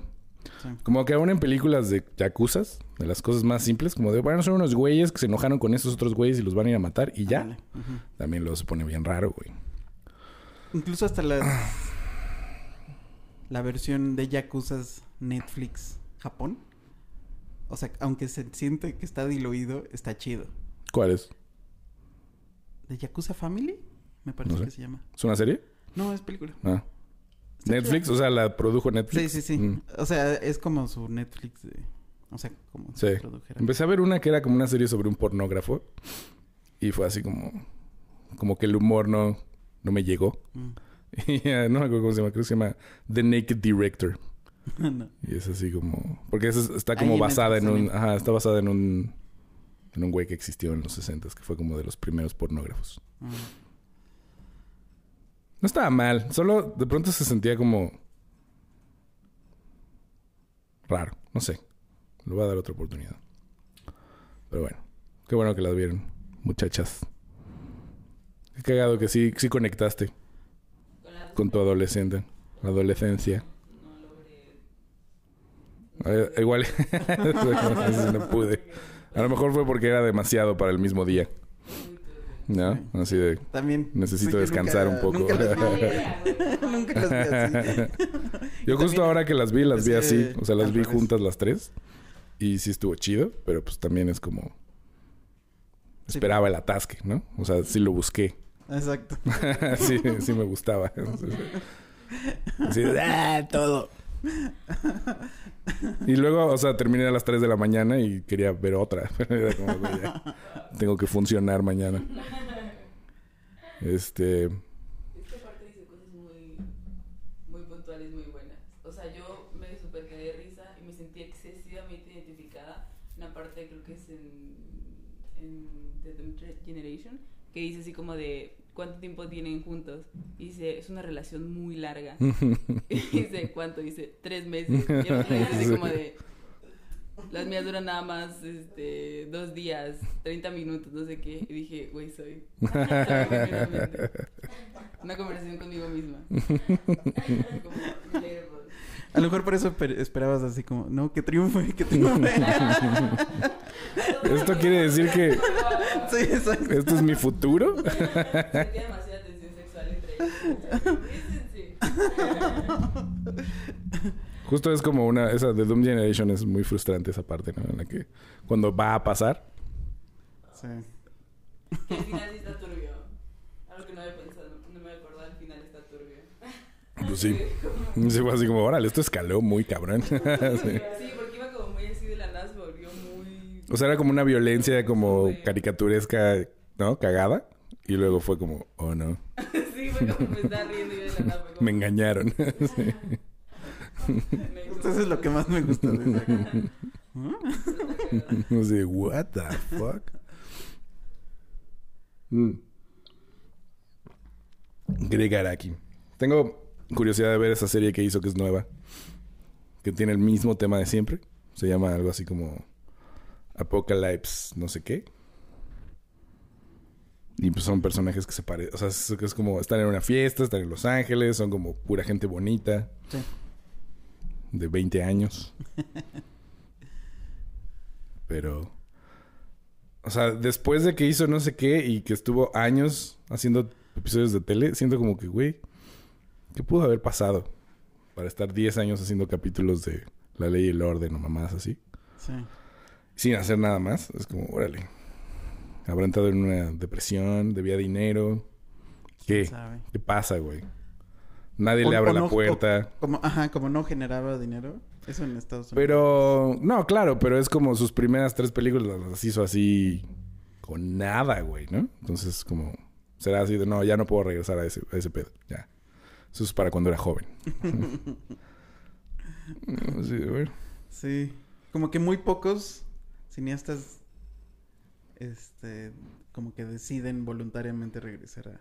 sí. Como que aún en películas de yakuzas, de las cosas más simples, como de, bueno, son unos güeyes que se enojaron con esos otros güeyes y los van a ir a matar y ya. También lo se pone bien raro, güey. Incluso hasta la. la versión de Yakuzas Netflix Japón. O sea, aunque se siente que está diluido, está chido. ¿Cuál es? ¿De Yakuza Family? Me parece No sé. que se llama. ¿Es una serie? No, es película. Ah. Netflix, o sea, la produjo Sí, Netflix. sí, sí. Mm. O sea, es como su Netflix de. O sea, como Sí. si produjera. Empecé a ver una que era como una serie sobre un pornógrafo y fue así como como que el humor no no me llegó. Mm. Y no me acuerdo cómo se llama, creo que se llama The Naked Director. No. Y es así como porque esa es- está como basada en un ajá, está basada en un en un güey que existió en los 60 que fue como de los primeros pornógrafos. Mm. No estaba mal, solo de pronto se sentía como raro, no sé. Le voy a dar otra oportunidad. Pero bueno, qué bueno que las vieron, muchachas. Qué cagado que sí, sí conectaste con tu adolescente, adolescencia. Eh, igual, no pude. A lo mejor fue porque era demasiado para el mismo día. ¿No? Así de, También. necesito descansar nunca- un poco. Nunca las vi, nunca las vi así. Yo justo también ahora que las vi, las vi así. O sea, las vi juntas las tres. Y sí estuvo chido, pero pues también es como... Esperaba el atasque, ¿no? O sea, sí lo busqué. Exacto. sí, sí me gustaba. Así de, ¡ah, todo! Y luego, o sea, terminé a las 3 de la mañana y quería ver otra. Era como, ya, tengo que funcionar mañana. Este... Es que aparte dice cosas muy, muy puntuales, muy buenas. O sea, yo me super quedé de risa y me sentí excesivamente identificada. Una parte creo que es en, en The Doom Generation, que dice así como de cuánto tiempo tienen juntos. Y dice, es una relación muy larga. y dice, ¿cuánto? Dice, tres meses. Y así Sí. como de... Las mías duran nada más este, dos días, 30 minutos, no sé qué. Y dije, güey, soy. Una conversación conmigo misma. Como. A lo mejor por eso per- esperabas así como, no, que triunfe, que triunfe. Esto quiere decir que sí, exacto. esto es mi futuro. Sentía demasiada tensión sexual entre ellos. Justo es como una... Esa de Doom Generation es muy frustrante esa parte, ¿no? En la que cuando va a pasar... Sí. Que el final sí está turbio. Algo que no había pensado, no me acordaba, el final está turbio. Pues sí. Sí fue así como, órale, esto escaló muy cabrón. Sí. Sí, porque iba como muy así de la nada, se volvió muy... O sea, era como una violencia como caricaturesca, ¿no? Cagada. Y luego fue como, oh no, Sí, fue como me estaba riendo y de la nada como... me engañaron. Sí. eso es lo que más me gusta de esa. no sé, what the fuck. Mm. Greg Araki. Tengo curiosidad de ver esa serie que hizo que es nueva. Que tiene el mismo tema de siempre. Se llama algo así como Apocalypse, no sé qué. Y pues son personajes que se parecen. O sea, es, es como están en una fiesta, están en Los Ángeles, son como pura gente bonita. Sí. De 20 años. Pero. O sea, después de que hizo no sé qué y que estuvo años haciendo episodios de tele, siento como que, güey, ¿qué pudo haber pasado? Para estar 10 años haciendo capítulos de La Ley y el Orden o mamás así. Sí. Sin hacer nada más. Es como, órale. Habrá entrado en una depresión, debía dinero. ¿Qué? sabe? ¿Qué pasa, güey? Nadie O- le abre la o- puerta. como, ajá, como no generaba dinero. Eso en Estados Unidos. Pero, no, claro, pero es como sus primeras tres películas las hizo así con nada, güey, ¿no? Entonces, como, será así de, no, ya no puedo regresar a ese, a ese pedo, ya. Eso es para cuando era joven. Sí. Sí. Como que muy pocos cineastas este como que deciden voluntariamente regresar a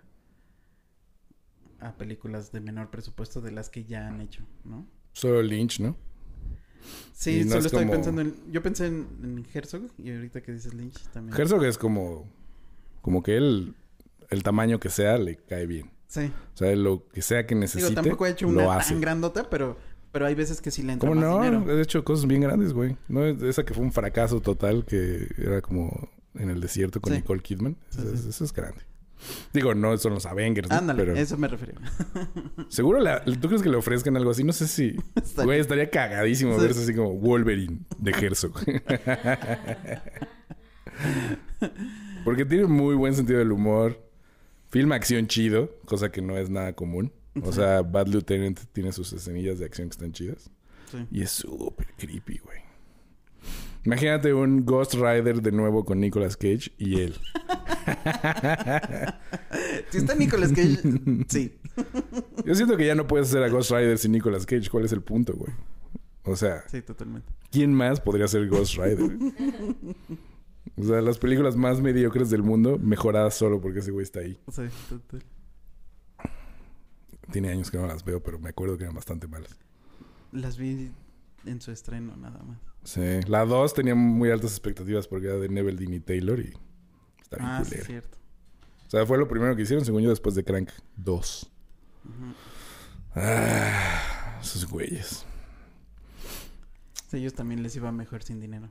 a películas de menor presupuesto de las que ya han hecho, ¿no? Solo Lynch, ¿no? Sí, no solo es estoy como- pensando en yo pensé en, en Herzog y ahorita que dices Lynch también. Herzog es como, como que él, el tamaño que sea, le cae bien. Sí. O sea, lo que sea que necesite, Digo, tampoco ha hecho una hace. tan grandota, pero pero hay veces que sí le entra ¿Cómo más no? dinero. He hecho cosas bien grandes, güey. No es esa que fue un fracaso total, que era como en el desierto con Sí. Nicole Kidman. Sí, Eso, es- sí. eso es grande. Digo, no son los Avengers. Ándale, pero eso me refería. seguro la- tú crees que le ofrezcan algo así. No sé si, Estaría- güey, estaría cagadísimo verse así como Wolverine de Herzog. Porque tiene muy buen sentido del humor. Filma acción chido, cosa que no es nada común. O sea, Bad Lieutenant tiene sus escenillas de acción que están chidas. Sí. Y es súper creepy, güey. Imagínate un Ghost Rider de nuevo con Nicolas Cage y él. Si está Nicolas Cage, sí. Yo siento que ya no puedes hacer a Ghost Rider sin Nicolas Cage. ¿Cuál es el punto, güey? O sea, Sí, totalmente. ¿quién más podría ser Ghost Rider? o sea, las películas más mediocres del mundo mejoradas solo porque ese güey está ahí. Sí, total. Tiene años que no las veo, pero me acuerdo que eran bastante malas. Las vi en su estreno nada más. Sí. La 2 tenía muy altas expectativas porque era de Neville Dean Taylor y está bien Ah, sí, es cierto. O sea, fue lo primero que hicieron, según yo, después de Crank 2. Ujú. Ah, esos güeyes. Sí, ellos también les iba mejor sin dinero.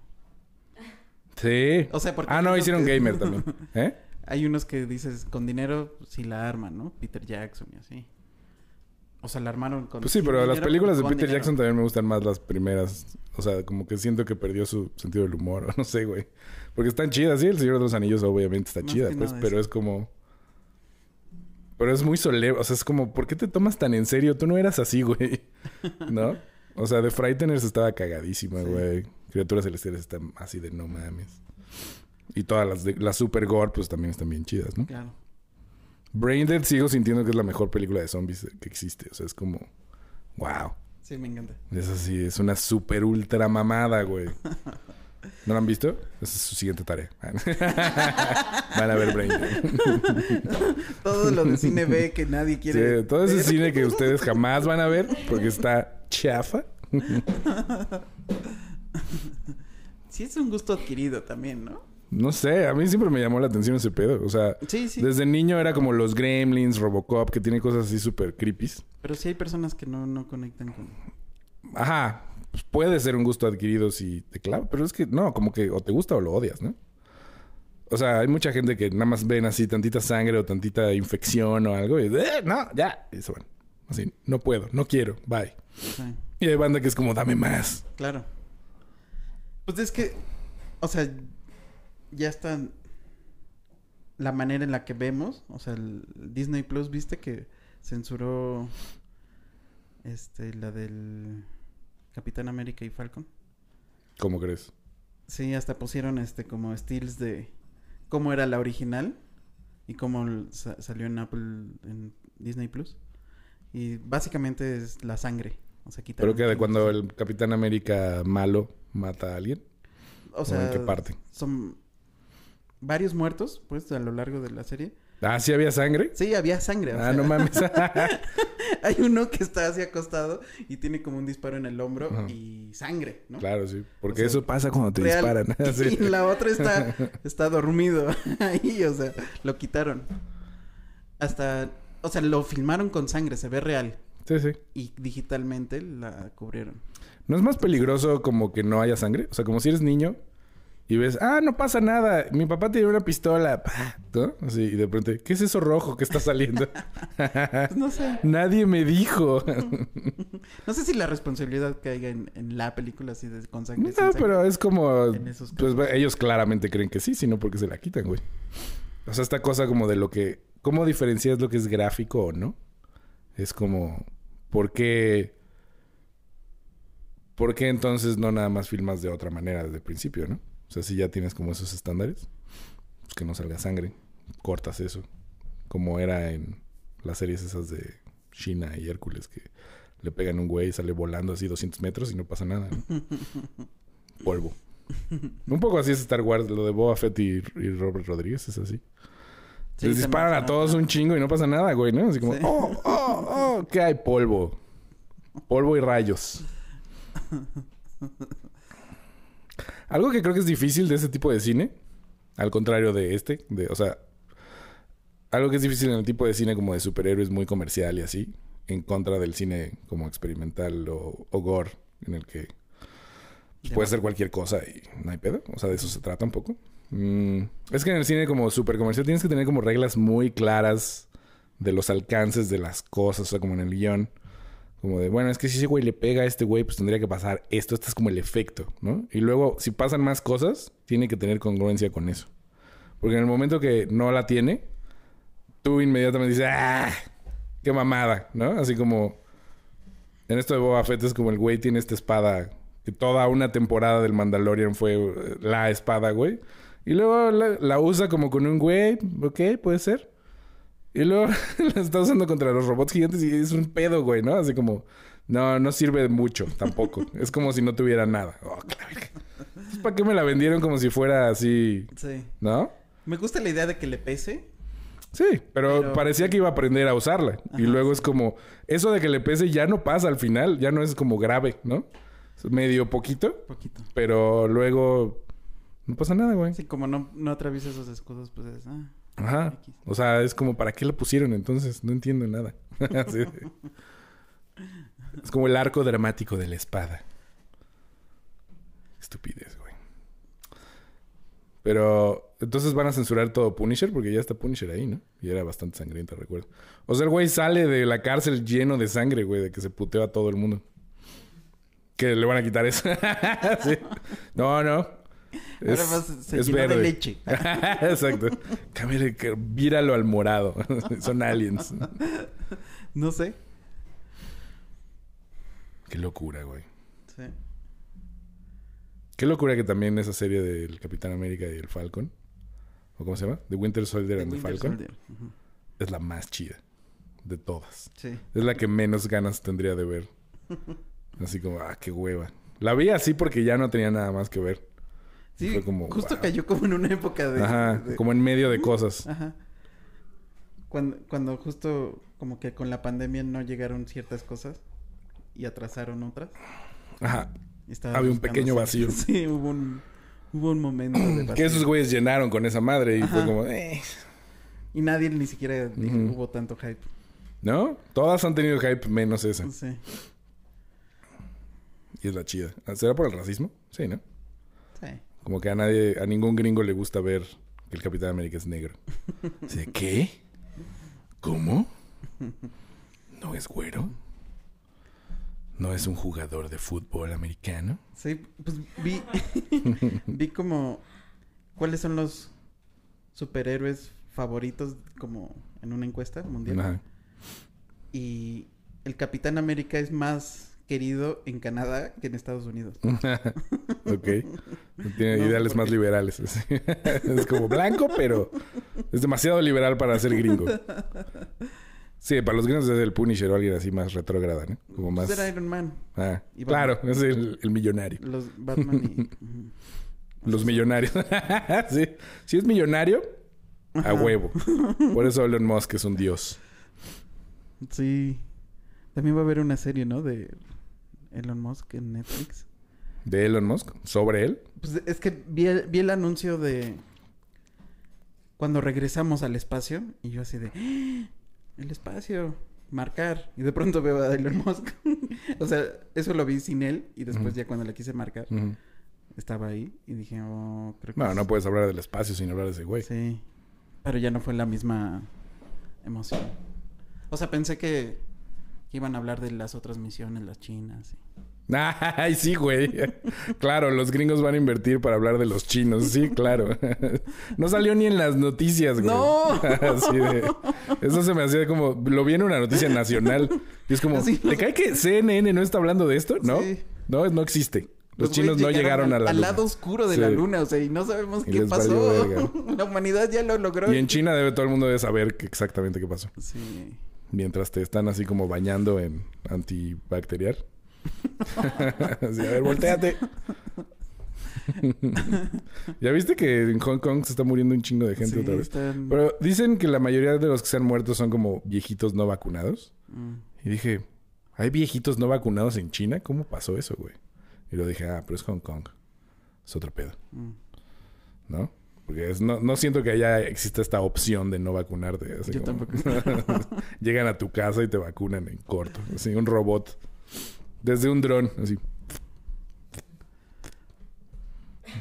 Sí. O sea, porque... Ah, no, hicieron que- Gamer también. ¿Eh? Hay unos que dices, con dinero sí la arman, ¿no? Peter Jackson y así. O sea, la armaron con... Pues sí, pero las películas de Peter dinero. Jackson también me gustan más las primeras. O sea, como que siento que perdió su sentido del humor. o No sé, güey. Porque están chidas, sí. El Señor de los Anillos obviamente está Más chida, pues. Pero eso. es como... Pero es muy solemne. O sea, es como... ¿Por qué te tomas tan en serio? Tú no eras así, güey. ¿No? O sea, de Frighteners estaba cagadísima, Sí. güey. Criaturas Celestiales están así de no mames. Y todas las de... Las Super Gore, pues también están bien chidas, ¿no? Claro. Braindead sigo sintiendo que es la mejor película de zombies que existe. O sea, es como... Wow. Sí, me encanta. Es así, es una super ultra mamada, güey. ¿No la han visto? Esa es su siguiente tarea. Van a ver Braindead. Todo lo de cine B que nadie quiere Sí, todo ese ver. cine que ustedes jamás van a ver porque está chafa. Sí, es un gusto adquirido también, ¿no? No sé, a mí siempre me llamó la atención ese pedo. O sea, Sí, sí. desde niño era como los Gremlins, Robocop, que tiene cosas así súper creepy. Pero sí hay personas que no, no conectan con... Ajá, pues puede ser un gusto adquirido si te clava, pero es que no, como que o te gusta o lo odias, ¿no? O sea, hay mucha gente que nada más ven así tantita sangre o tantita infección o algo y "Eh, no, ya, y se van. Así, no puedo, no quiero, bye. Sí, Y hay banda que es como, dame más. claro. Pues es que, o sea, ya está la manera en la que vemos, o sea, el Disney Plus, ¿viste que censuró este la del Capitán América y Falcon? ¿Cómo crees? Sí, hasta pusieron este como stills de cómo era la original y cómo sa- salió en Apple en Disney Plus. Y básicamente es la sangre, o sea, Pero quitaron que de cuando el Capitán América malo mata a alguien. O ¿O sea, en qué parte? son varios muertos, pues, a lo largo de la serie. Ah, ¿sí había sangre? Sí, había sangre. Ah, sea, no mames. Hay uno que está así acostado y tiene como un disparo en el hombro y sangre, ¿no? claro, sí. Porque O sea, eso pasa cuando te Real. disparan. Y la otra está, está dormido ahí, o sea, lo quitaron. Hasta, o sea, lo filmaron con sangre, se ve real. sí, sí. Y digitalmente la cubrieron. ¿No es más peligroso como que no haya sangre? O sea, como si eres niño y ves, ah, no pasa nada. Mi papá tiene una pistola. ¿No? Así, y de repente, ¿qué es eso rojo que está saliendo? Pues no sé. Nadie me dijo. No sé si la responsabilidad caiga en, en la película así de con sangre. no, sangre. pero es como... En esos Pues ellos claramente creen que sí, sino porque se la quitan, güey. O sea, esta cosa como de lo que... ¿Cómo diferencias lo que es gráfico o no? Es como... ¿Por qué... ¿Por qué entonces no nada más filmas de otra manera desde el principio, no? O sea, si ya tienes como esos estándares, pues que no salga sangre. Cortas eso. Como era en las series esas de China y Hércules, que le pegan un güey y sale volando así 200 metros y no pasa nada, ¿no? Polvo. Un poco así es Star Wars, lo de Boba Fett y, y Robert Rodríguez, es así. Sí, Les disparan a todos un chingo y no pasa nada, güey, ¿no? Así como, Sí. oh, oh, oh, ¿qué hay? Polvo. Polvo y rayos. Algo que creo que es difícil de ese tipo de cine, al contrario de este, de, o sea, algo que es difícil en el tipo de cine como de superhéroes muy comercial y así, en contra del cine como experimental o, o gore, en el que pues, puede ser cualquier cosa y no hay pedo. O sea, de eso se trata un poco. Mm, es que en el cine como super comercial tienes que tener como reglas muy claras de los alcances de las cosas, o sea, como en el guion. Como de, bueno, es que si ese güey le pega a este güey, pues tendría que pasar esto. Este es como el efecto, ¿no? Y luego, si pasan más cosas, tiene que tener congruencia con eso. Porque en el momento que no la tiene, tú inmediatamente dices, ¡ah! ¡Qué mamada! ¿No? Así como... En esto de Boba Fett es como el güey tiene esta espada que toda una temporada del Mandalorian fue eh, la espada, güey. Y luego la, la usa como con un güey, ok, puede ser. Y luego la está usando contra los robots gigantes y es un pedo, güey, ¿no? Así como, no, no sirve de mucho tampoco. es como si no tuviera nada. Oh, verga. Entonces, ¿Para qué me la vendieron como si fuera así, Sí. no? Me gusta la idea de que le pese. Sí, pero, Pero- parecía que iba a aprender a usarla. y luego es como, eso de que le pese ya no pasa al final, ya no es como grave, ¿no? Es medio poquito, Poquito. pero luego no pasa nada, güey. Sí, como no, no atraviesa esos escudos, pues es... Ah, Ajá. O sea, es como, ¿para qué la pusieron entonces? No entiendo nada. Sí. Es como el arco dramático de la espada. Estupidez, güey. Pero entonces van a censurar todo Punisher porque ya está Punisher ahí, ¿no? Y era bastante sangrienta, recuerdo. O sea, el güey sale de la cárcel lleno de sangre, güey, de que se puteó a todo el mundo. Que le van a quitar eso. Sí. No, no. Es, Ahora más se es llenó verde. de leche. Exacto. Víralo al morado. Son aliens. No sé. Qué locura, güey. Sí. Qué locura que también esa serie del Capitán América y el Falcon, o cómo se llama, The Winter Soldier and the Falcon, Soldier. Es la más chida de todas. Sí. Es la que menos ganas tendría de ver. Así como, ah, qué hueva. La vi así porque ya no tenía nada más que ver. Sí, Fue como, justo wow. cayó como en una época de... Ajá, de- como en medio de cosas. Ajá. Cuando, cuando justo como que con la pandemia no llegaron ciertas cosas y atrasaron otras. Ajá. estaba Había un pequeño vacío. Sí, hubo un, hubo un momento de vacío. Que esos güeyes llenaron con esa madre y fue como, eh. Y nadie ni siquiera dijo, Ujú. hubo tanto hype. ¿No? Todas han tenido hype menos esa. Sí. Y es la chida. ¿Será por el racismo? Sí, ¿no? Como que a nadie, a ningún gringo le gusta ver que el Capitán América es negro. Así ¿qué? ¿Cómo? ¿No es güero? ¿No es un jugador de fútbol americano? Sí, pues vi, vi como cuáles son los superhéroes favoritos como en una encuesta mundial. Ajá. Y el Capitán América es más querido en Canadá que en Estados Unidos. ok. Tiene No ideales más liberales. es como blanco, pero es demasiado liberal para ser gringo. Sí, para los gringos es el Punisher o alguien así más retrógrada, ¿no? Como más... Pues era Iron Man, Ah, Y claro, es el, el millonario. los Batman y... Los millonarios. sí. Si es millonario, a huevo. Por eso Elon Musk es un dios. Sí. También va a haber una serie, ¿no? De Elon Musk en Netflix. De Elon Musk, sobre él. Pues es que vi el, vi el anuncio de cuando regresamos al espacio y yo así de ¡Ah! el espacio, marcar y de pronto veo a Elon Musk. o sea, eso lo vi sin él y después ya cuando le quise marcar estaba ahí y dije, "Oh, creo que no es- puedes hablar del espacio sin hablar de ese güey. Sí. Pero ya no fue la misma emoción. O sea, pensé que, que iban a hablar de las otras misiones, las chinas. y- Ay, sí, güey. Claro, los gringos van a invertir para hablar de los chinos. Sí, claro. No salió ni en las noticias, güey. ¡No! Así de- Eso se me hacía como... Lo vi en una noticia nacional. Y es como... Así, ¿Le los- cae que CNN no está hablando de esto? ¿no. Sí. No, no existe. Los, chinos no llegaron a la al luna. lado oscuro de la luna, o sea, y no sabemos Y qué pasó. La humanidad ya lo logró. Y en China debe todo el mundo debe saber que exactamente qué pasó. Sí. Mientras te están así como bañando en antibacterial. Así, a ver, volteate. ¿Ya viste que en Hong Kong se está muriendo un chingo de gente Sí, otra vez? están- Pero dicen que la mayoría de los que se han muerto son como viejitos no vacunados. Mm. Y dije, ¿hay viejitos no vacunados en China? ¿Cómo pasó eso, güey? Y lo dije, ah, pero es Hong Kong. Es otro pedo, Mm. ¿no? Porque es- no, no siento que haya exista esta opción de no vacunarte. así Yo como- tampoco. Llegan a tu casa y te vacunan en corto. Así, un robot. Desde un dron, así.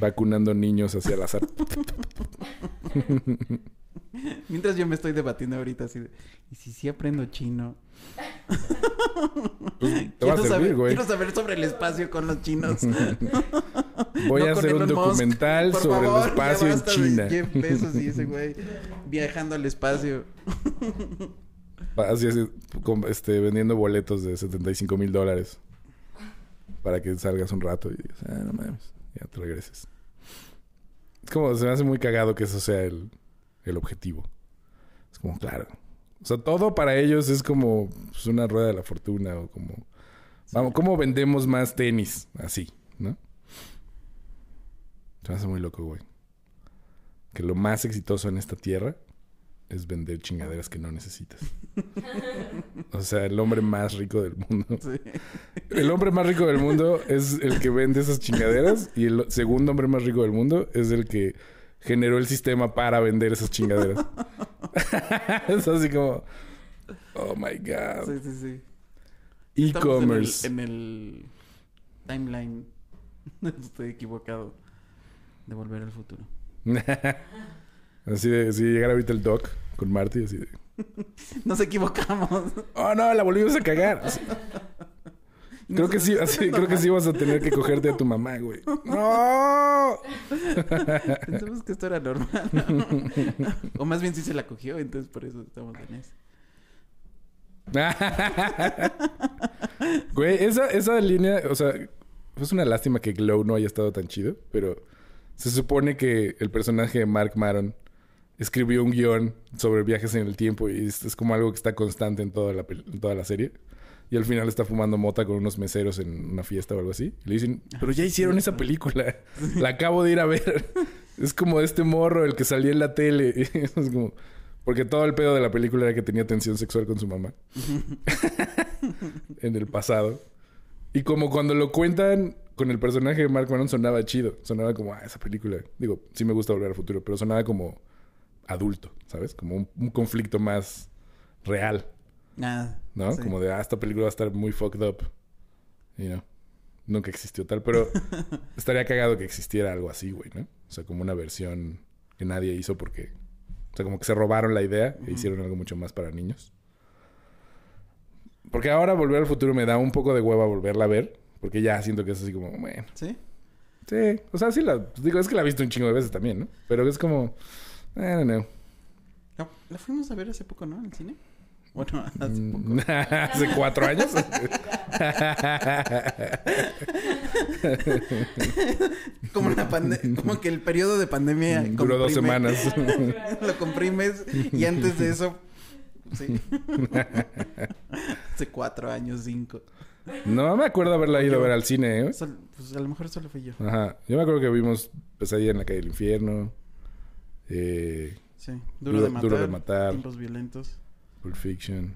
Vacunando niños hacia el azar. Mientras yo me estoy debatiendo ahorita así de, ¿y si sí aprendo chino? Pues, te va a Quiero servir, saber, güey. quiero saber sobre el espacio con los chinos. Voy No a hacer un Musk. documental sobre favor, el espacio en China. Jeff Bezos y ese güey viajando al espacio. Así, con- este, vendiendo boletos de 75 mil dólares. Para que salgas un rato y digas, ah, no mames, ya te regreses. Es como, se me hace muy cagado que eso sea el, el objetivo. Es como, claro. O sea, todo para ellos es como pues, una rueda de la fortuna o como... Vamos, ¿cómo vendemos más tenis? Así, ¿no? Se me hace muy loco, güey. Que lo más exitoso en esta tierra es vender chingaderas que no necesitas. O sea, el hombre más rico del mundo. Sí. El hombre más rico del mundo es el que vende esas chingaderas y el segundo hombre más rico del mundo es el que generó el sistema para vender esas chingaderas. es así como, oh my god. Sí, sí, sí. E-commerce. En el, en el timeline. Estoy equivocado. De volver al futuro. así de, si llegara ahorita el doc con Marty, así de, Nos equivocamos. oh no, la volvimos a cagar. Así. Creo que sí, así, creo que sí vas a tener que cogerte a tu mamá, güey. ¡No! Pensamos que esto era normal. o más bien sí se la cogió, entonces por eso estamos en eso. Güey, esa, esa línea, o sea, es una lástima que Glow no haya estado tan chido, pero se supone que el personaje de Mark Maron escribió un guion sobre viajes en el tiempo y es, es como algo que está constante en toda, la, pel- en toda la serie. Y al final está fumando mota con unos meseros en una fiesta o algo así. Y le dicen, pero ya hicieron esa película. La acabo de ir a ver. Es como este morro, el que salía en la tele. Es como... Porque todo el pedo de la película era que tenía tensión sexual con su mamá. en el pasado. Y como cuando lo cuentan con el personaje de Mark Maron sonaba chido. Sonaba como, ah, esa película. Digo, sí me gusta volver al futuro, pero sonaba como adulto, ¿sabes? Como un, conflicto más real, Ah, ¿no? sí. Como de, ah, esta película va a estar muy fucked up. You know? Nunca existió tal, pero estaría cagado que existiera algo así, güey, ¿no? O sea, como una versión que nadie hizo porque... O sea, como que se robaron la idea e hicieron algo mucho más para niños. Porque ahora Volver al Futuro me da un poco de hueva volverla a ver. Porque ya siento que es así como, bueno... ¿Sí? Sí, o sea, sí la... digo, es que la he visto un chingo de veces también, ¿no? Pero es como... I don't know. La, la fuimos a ver hace poco, ¿no? Al cine. Bueno, hace Mm, poco. Hace cuatro años. Como la pande- como que el periodo de pandemia Duró dos semanas. lo comprimes y antes de eso Sí. Hace cuatro años, cinco. No me acuerdo haberla ido a ver al cine, ¿eh? Sol- pues a lo mejor solo fui yo. Ajá. Yo me acuerdo que vimos Pesadilla en la calle del infierno. Eh, Sí. Duro, Duro- de matar. Duro de matar. Tiempos violentos. Pulp Fiction.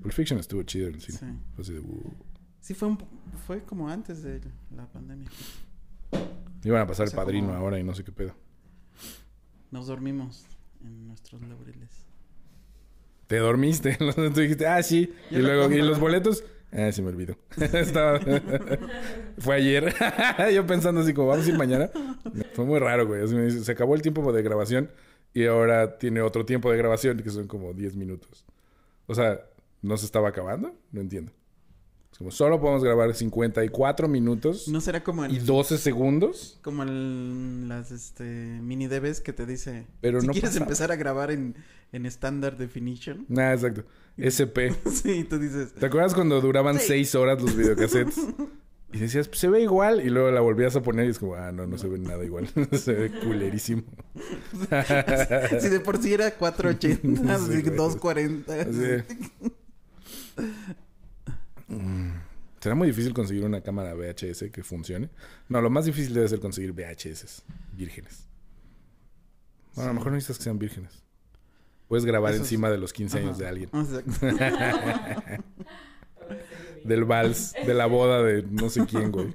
Pulp Fiction estuvo chido en el cine. Sí. Fue así de, uh. Sí, fue, un, fue como antes de la pandemia. Iban a pasar O el padrino como- ahora y no sé qué pedo. Nos dormimos en nuestros laureles. Te dormiste. Tú dijiste, ah, sí. Yo y luego, ¿y los boletos? Ah, se me olvidó. Estaba... Fue ayer. Yo pensando así como, vamos a ir mañana. Fue muy raro, güey. Se acabó el tiempo de grabación y ahora tiene otro tiempo de grabación que son como 10 minutos. O sea, ¿no se estaba acabando? No entiendo. Es como, solo podemos grabar 54 minutos ¿No será como y el, 12 segundos. como el- las este, mini DVs que te dice Pero si no quieres pasaba. empezar a grabar en, en Standard Definition? Nah, exacto. SP. sí, tú dices... ¿Te acuerdas cuando duraban Sí. seis horas los videocassettes? Y decías, "Pues, se ve igual. Y luego la volvías a poner y es como, ah, no, no se ve nada igual. se ve culerísimo. si de por sí era 480, así, Sí, güey. 240. Así. Mm, ¿Será muy difícil conseguir una cámara VHS que funcione? No, lo más difícil debe ser conseguir VHS vírgenes. Bueno, a lo mejor no necesitas que sean vírgenes. Puedes grabar Eso es- encima de los 15 años de alguien. Exacto. Del vals, de la boda de no sé quién, güey.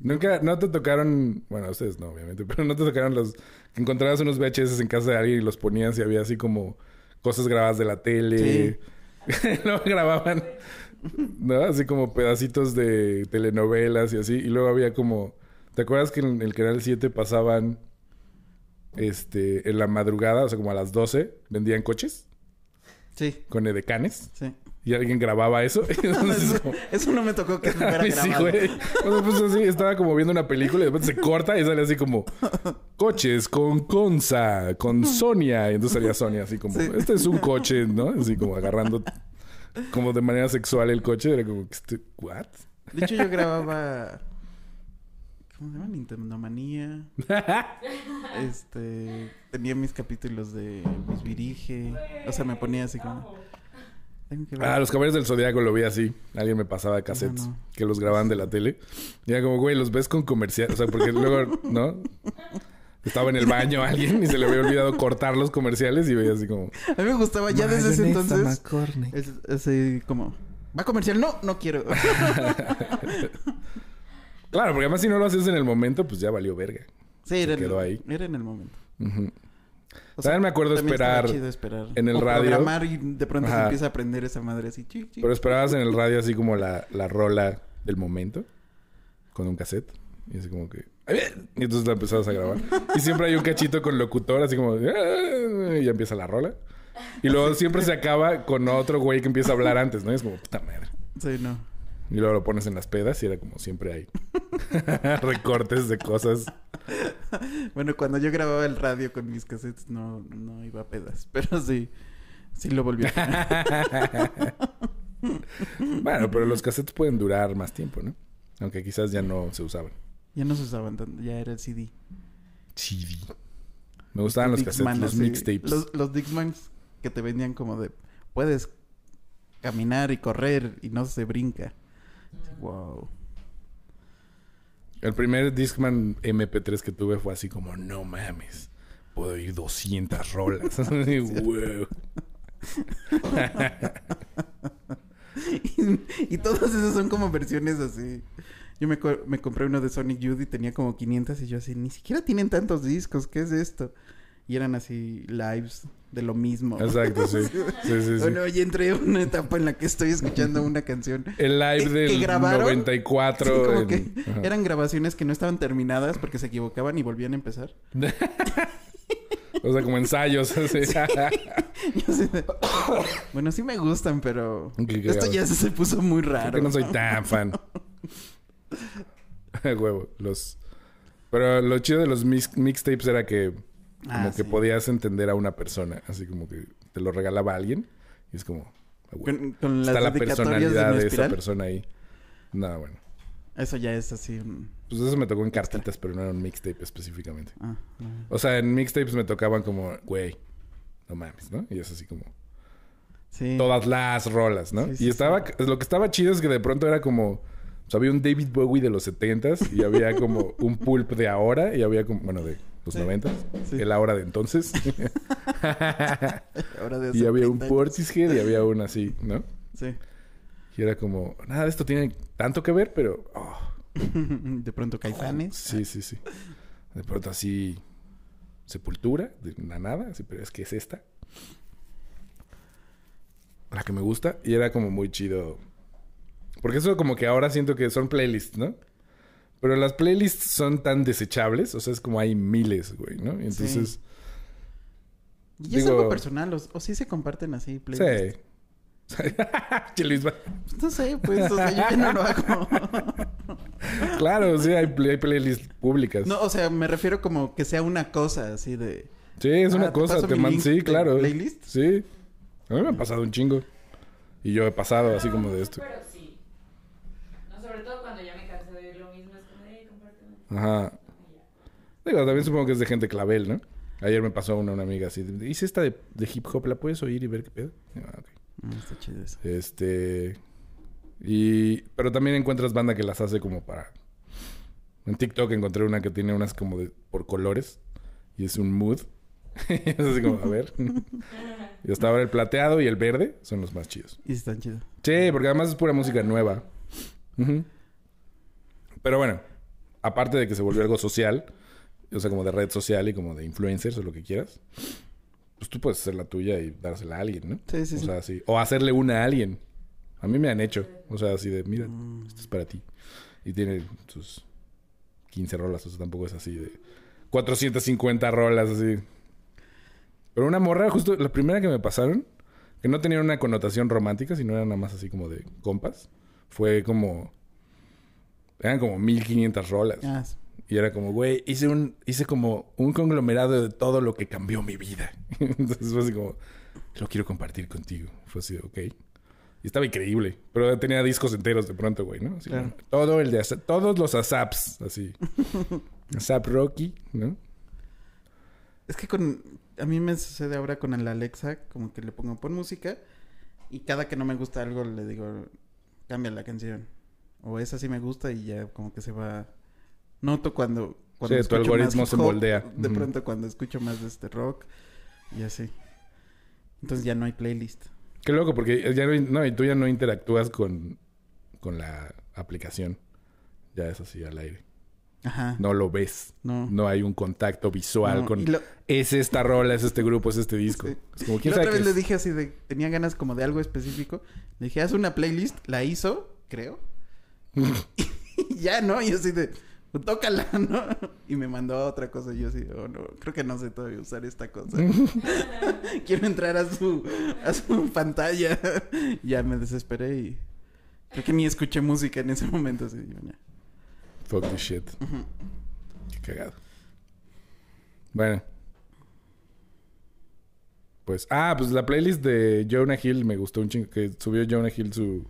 Nunca, no te tocaron, bueno, ustedes no, obviamente, pero no te tocaron los que encontrabas unos VHS en casa de alguien y los ponías y había así como cosas grabadas de la tele. luego grababan, ¿no? Así como pedacitos de telenovelas y así. Y luego había como, ¿te acuerdas que en el canal 7 pasaban, este, en la madrugada, o sea, como a las 12, vendían coches Sí, con edecanes? sí. Y alguien grababa eso. Entonces, Eso, como- eso no me tocó que fuera sí, güey. O sea, pues así, estaba como viendo una película y después se corta y sale así como coches con Conza, con Sonia. Y entonces salía Sonia así como, Sí. este es un coche, ¿no? Así como agarrando como de manera sexual el coche. Era como, este, ¿what? De hecho, yo grababa. ¿Cómo se llama? Nintendo Manía. Este. Tenía mis capítulos de Luis Virige. O sea, me ponía así como. Tengo que ver. Ah, los caballeros del Zodíaco lo vi así. Alguien me pasaba cassettes No, no. que los grababan de la tele. Y era como, güey, los ves con comercial. O sea, porque luego, ¿no? Estaba en el baño alguien y se le había olvidado cortar los comerciales y veía así como... A mí me gustaba ya desde ese entonces. Es, así como. ¿Va comercial? No, no quiero. Claro, porque además si no lo haces en el momento, pues ya valió verga. Sí, era, en quedó el, ahí. era en el momento. Ujú. O También me acuerdo también esperar chido esperar. en el O radio. programar y de pronto se Ajá. empieza a aprender esa madre así. chi, chi. Pero esperabas en el radio así como la, la rola del momento. Con un cassette. Y así como que... Y entonces la empezabas a grabar. Y siempre hay un cachito con locutor así como... "Ah", Y ya empieza la rola. Y luego siempre se acaba con otro güey que empieza a hablar antes, ¿no? Y es como, puta madre. Sí, no. Y luego lo pones en las pedas y era como siempre hay recortes de cosas. Bueno, cuando yo grababa el radio con mis cassettes no, no iba a pedas. Pero sí. Sí lo volví a. Bueno, pero los cassettes pueden durar más tiempo, ¿no? Aunque quizás ya no se usaban. Ya no se usaban tanto. Ya era el CD. CD. Me gustaban los cassettes, Dixman, los así. mixtapes. Los, los Dixmans que te vendían como de... Puedes caminar y correr y no se brinca. Wow. El primer Discman MP3 que tuve fue así como, no mames, puedo ir 200 rolas. Así, wow. y, y todos esos son como versiones así. Yo me, co- me compré uno de Sonic Youth y tenía como 500 y yo así, ni siquiera tienen tantos discos, ¿qué es esto? Y eran así lives de lo mismo. Exacto, sí. Sí, sí, sí. Bueno, ya entré en una etapa en la que estoy escuchando una canción. El live que- del que grabaron, 94. Sí, como en- que Ajá. eran grabaciones que no estaban terminadas porque se equivocaban y volvían a empezar. O sea, como ensayos. así. Bueno, sí me gustan, pero esto ya se, puso muy Creo raro. que no soy tan fan. Huevo, los... Pero lo chido de los mix- mixtapes era que como Ah, que podías entender a una persona. Así como que te lo regalaba alguien. Y es como... ah. Con, con Está la de personalidad de, esa persona ahí. Nada, bueno. Eso ya es así un... Pues eso me tocó en cartitas, pero no era un mixtape específicamente. ah, no. O sea, en mixtapes me tocaban como, güey, no mames, ¿no? Y es así como Sí. todas las rolas, ¿no? Sí, sí, y estaba, lo que estaba chido es que de pronto era como, o sea, había un David Bowie de los 70s y había como un Pulp de ahora y había como, bueno, de los Sí. 90s, Sí. el ahora de entonces. Ahora de y había un 30 años. Portishead y había un así, ¿no? Sí. Y era como, nada de esto tiene tanto que ver, pero... oh, De pronto Caifanes. sí, sí, sí. De pronto así, Sepultura, de la nada, así, pero es que es esta. La que me gusta. Y era como muy chido. Porque eso como que ahora siento que son playlists, ¿no? Pero las playlists son tan desechables. O sea, es como hay miles, güey, ¿no? Y entonces... Y es algo personal, o, o sí se comparten así playlists. Sí. No sé, pues, o sea, yo ya no lo hago. claro, sí, hay, play- hay playlists públicas. No, o sea, me refiero como que sea una cosa así de... Sí, es Ah, una ¿te cosa. paso Te mi man- Sí, claro. playlist? Sí. A mí me ha pasado un chingo. Y yo he pasado así como de esto. Pero sí. No, sobre todo cuando ya me cansé de oír lo mismo, es como, hey, compárteme. Ajá. Digo, también supongo que es de gente clavel, ¿no? Ayer me pasó una, una amiga así. Hice esta de, de hip hop, ¿la puedes oír y ver qué pedo? Ah. Mm, está chido eso. Este. Y. Pero también encuentras banda que las hace como para. En TikTok encontré una que tiene unas como de por colores. Y es un mood. es así como, a ver. y hasta ahora el plateado y el verde son los más chidos. Y están chidos. Sí, porque además es pura música nueva. Pero bueno, aparte de que se volvió algo social, o sea, como de red social y como de influencers o lo que quieras, pues tú puedes hacer la tuya y dársela a alguien, ¿no? Sí, sí, o sea, sí. O hacerle una a alguien. A mí me han hecho. O sea, así de, mira, Mm. esto es para ti. Y tiene sus 15 rolas, o sea, tampoco es así de 450 rolas, así. Pero una morra, justo la primera que me pasaron, que no tenía una connotación romántica, sino era nada más así como de compas, fue como. Eran como 1500 rolas. Ah, sí. Y era como, güey, hice un, hice como un conglomerado de todo lo que cambió mi vida. Entonces fue así como, lo quiero compartir contigo. Fue así, ok. Y estaba increíble. Pero tenía discos enteros de pronto, güey, ¿no? Así Claro. todo el de todos los ASAPs, así. ASAP Rocky, ¿no? Es que con... A mí me sucede ahora con el Alexa, como que le pongo pon música y cada que no me gusta algo le digo, cambia la canción. O esa sí me gusta y ya como que se va... Noto cuando... cuando Sí, tu escucho algoritmo más se moldea. De pronto cuando escucho más de este rock y así. Entonces ya no hay playlist. Qué loco, porque ya no, no, y tú ya no interactúas con, con la aplicación. Ya es así al aire. Ajá. No lo ves. No. No hay un contacto visual No, con... lo- Es esta rola, es este grupo, es este disco. Sí. Es como, Y ¿quién la otra vez le dije así de... Tenía ganas como de algo específico. Le dije, haz una playlist. La hizo, creo. Y ya, ¿no? Y así de... "Pues Tócala, ¿no? Y me mandó a otra cosa. Y yo así, oh, no. Creo que no sé todavía usar esta cosa. Quiero entrar a su... A su pantalla. ya me desesperé y... Creo que ni escuché música en ese momento. Así, yo, ya. Fuck this shit. Qué cagado. Bueno. Pues, ah, pues la playlist de Jonah Hill me gustó un chingo. Que subió Jonah Hill su,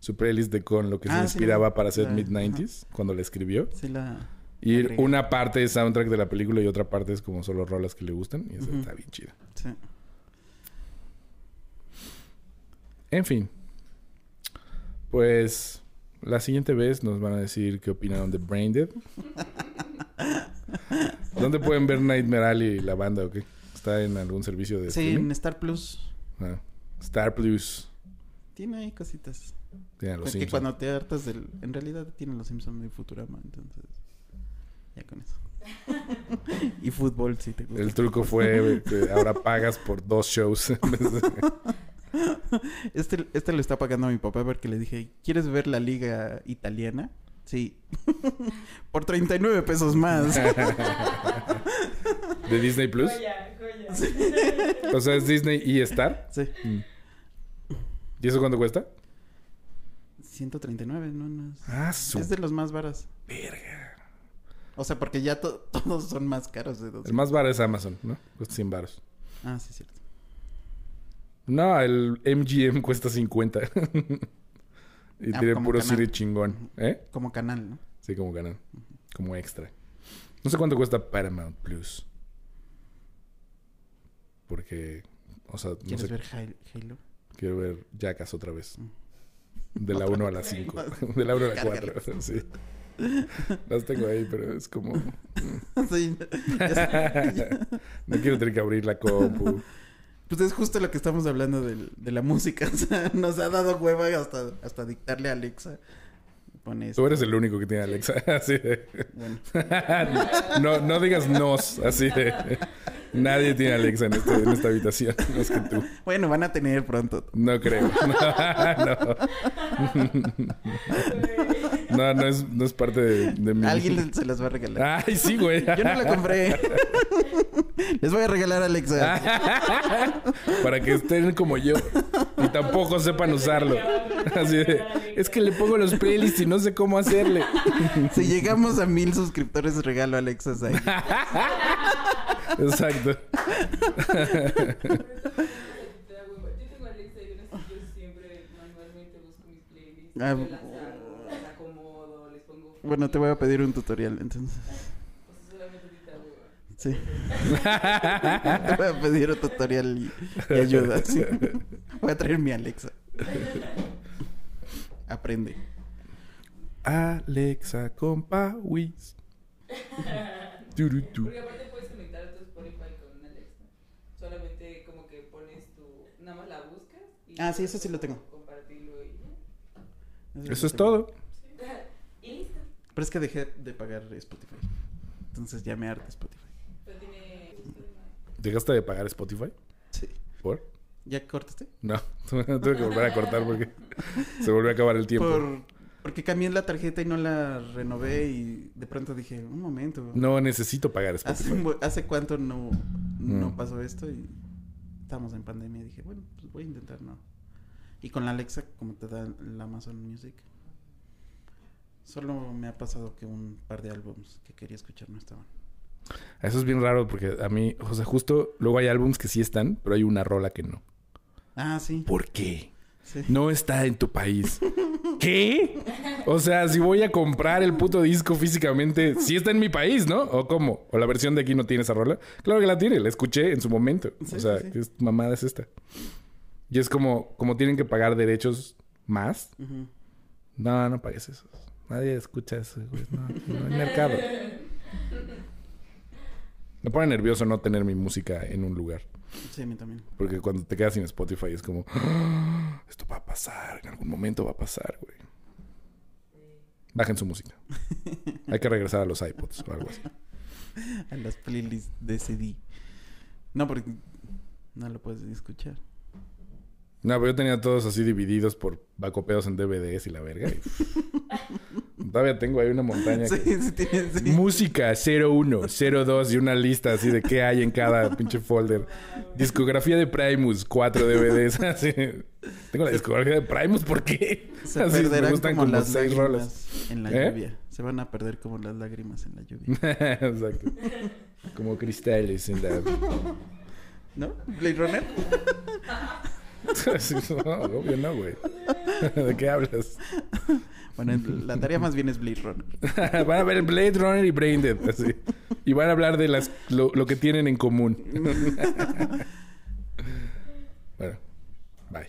su playlist de con lo que se Ah, sí, inspiraba para hacer la- Mid-90s, cuando la escribió. Sí la... Y una parte es soundtrack de la película y otra parte es como solo rolas que le gustan. Y eso está bien chido. Sí. En fin. Pues la siguiente vez nos van a decir qué opinaron de Brain Dead. ¿Dónde pueden ver Nightmare Alley la banda o qué? ¿Está en algún servicio de Sí, streaming? en Star Plus. Ah, Star Plus. Tiene ahí cositas. Tiene los que cuando te hartas del... En realidad tiene los Simpsons y Futurama, entonces... Ya con eso. y fútbol, si te gusta. El truco fue ahora pagas por dos shows. de- Este, este lo está pagando a mi papá porque le dije, ¿quieres ver la liga italiana? Sí. Por 39 pesos más. ¿De Disney Plus? Joya, joya. O sea, es Disney y Star. Sí. ¿Y eso cuánto cuesta? 139, no, no. Ah, su es de los más varos. verga. O sea, porque ya to- todos son más caros de dos. El más barato es Amazon, ¿no? Cuesta 100 baros. Ah, sí, cierto. No, el MGM cuesta 50. y Ah, tiene puro. Siri chingón. ¿Eh? Como canal, ¿no? Sí, como canal. Como extra. No sé cuánto cuesta Paramount Plus. Porque O sea, no ¿Quieres sé. ver Hal- Halo? Quiero ver Jackass otra vez. Mm. De la 1 a la 5. De la 1 a la 4. Cárgalo. Sí. Las tengo ahí, pero es como. Sí. Es- No quiero tener que abrir la compu. Pues es justo lo que estamos hablando de, la música. O sea, nos ha dado hueva hasta, hasta dictarle a Alexa. Pones. Tú eres el único que tiene Alexa. Así de. Bueno, No, no digas nos. Así de. Nadie tiene Alexa en, este- en esta habitación. Más que tú. bueno, van a tener pronto. No creo. No, no, no es, no es parte de, de mi. Alguien se las va a regalar. Ay, sí, güey. Yo no la compré. Les voy a regalar a Alexa. Para que estén como yo y tampoco sepan usarlo. Así de, es que le pongo los playlists y no sé cómo hacerle. Si llegamos a mil suscriptores, regalo a Alexa. Exacto. Te da hueva. Yo tengo Alexa y aún así yo siempre manualmente busco mis playlists. Ah. Bueno, te voy a pedir un tutorial, entonces. Sí. Te voy a pedir un tutorial y, y ayuda. sí. Voy a traer mi Alexa. Aprende. Alexa, compa, Wiz. Turutu. Porque aparte puedes conectar a tu Spotify con Alexa. Solamente como que pones tu. Nada más la buscas. Y Ah, sí, eso sí lo tengo. Compartirlo y ya. Eso es todo. Y listo. Pero es que dejé de pagar Spotify. Entonces ya me harta Spotify. Pero tiene. ¿Dejaste de pagar Spotify? Sí. ¿Por? ¿Ya cortaste? No, tuve que volver a cortar porque se volvió a acabar el tiempo. Por, porque cambié la tarjeta y no la renové y de pronto dije, un momento. No necesito pagar ¿Hace, Spotify. ¿Hace cuánto no, no Mm. pasó esto? Y estamos en pandemia. Y dije, bueno, pues voy a intentar, ¿no? Y con la Alexa, como te da el Amazon Music, solo me ha pasado que un par de álbums que quería escuchar no estaban. Eso es bien raro porque a mí, o sea, justo luego hay álbums que sí están, pero hay una rola que no. Ah, sí. ¿Por qué? sí. No está en tu país. ¿Qué? O sea, si voy a comprar el puto disco físicamente, sí está en mi país, ¿no? ¿O cómo? ¿O la versión de aquí no tiene esa rola? Claro que la tiene, la escuché en su momento. Sí, o sea, sí. ¿qué mamada es esta? Y es como, como tienen que pagar derechos más. No, no pagues eso. Nadie escucha eso, güey. No, no hay mercado. Me pone nervioso no tener mi música en un lugar. Sí, a mí también. Porque cuando te quedas sin Spotify es como, "Ah, esto va a pasar, en algún momento va a pasar, güey. Bajen su música. Hay que regresar a los iPods o algo así. A las playlists de CD. No, porque no lo puedes escuchar. No, pero yo tenía todos así divididos por bacopeos en DVDs y la verga. y- Todavía tengo ahí una montaña. Sí, que- sí, tiene- sí. Música 01, 02 y una lista así de qué hay en cada pinche folder. Discografía de Primus, cuatro DVDs. Así. Tengo la discografía de Primus, ¿por qué? Se Así, me perderán gustan como, como las seis lágrimas rolas. en la ¿Eh? lluvia. Se van a perder como las lágrimas en la lluvia. Exacto. Como cristales en la... ¿No? ¿Blade Runner? no, obvio no, güey. ¿De qué hablas? Bueno, la tarea más bien es Blade Runner. van a ver Blade Runner y Braindead, así. Y van a hablar de las, lo, lo que tienen en común. bueno, bye.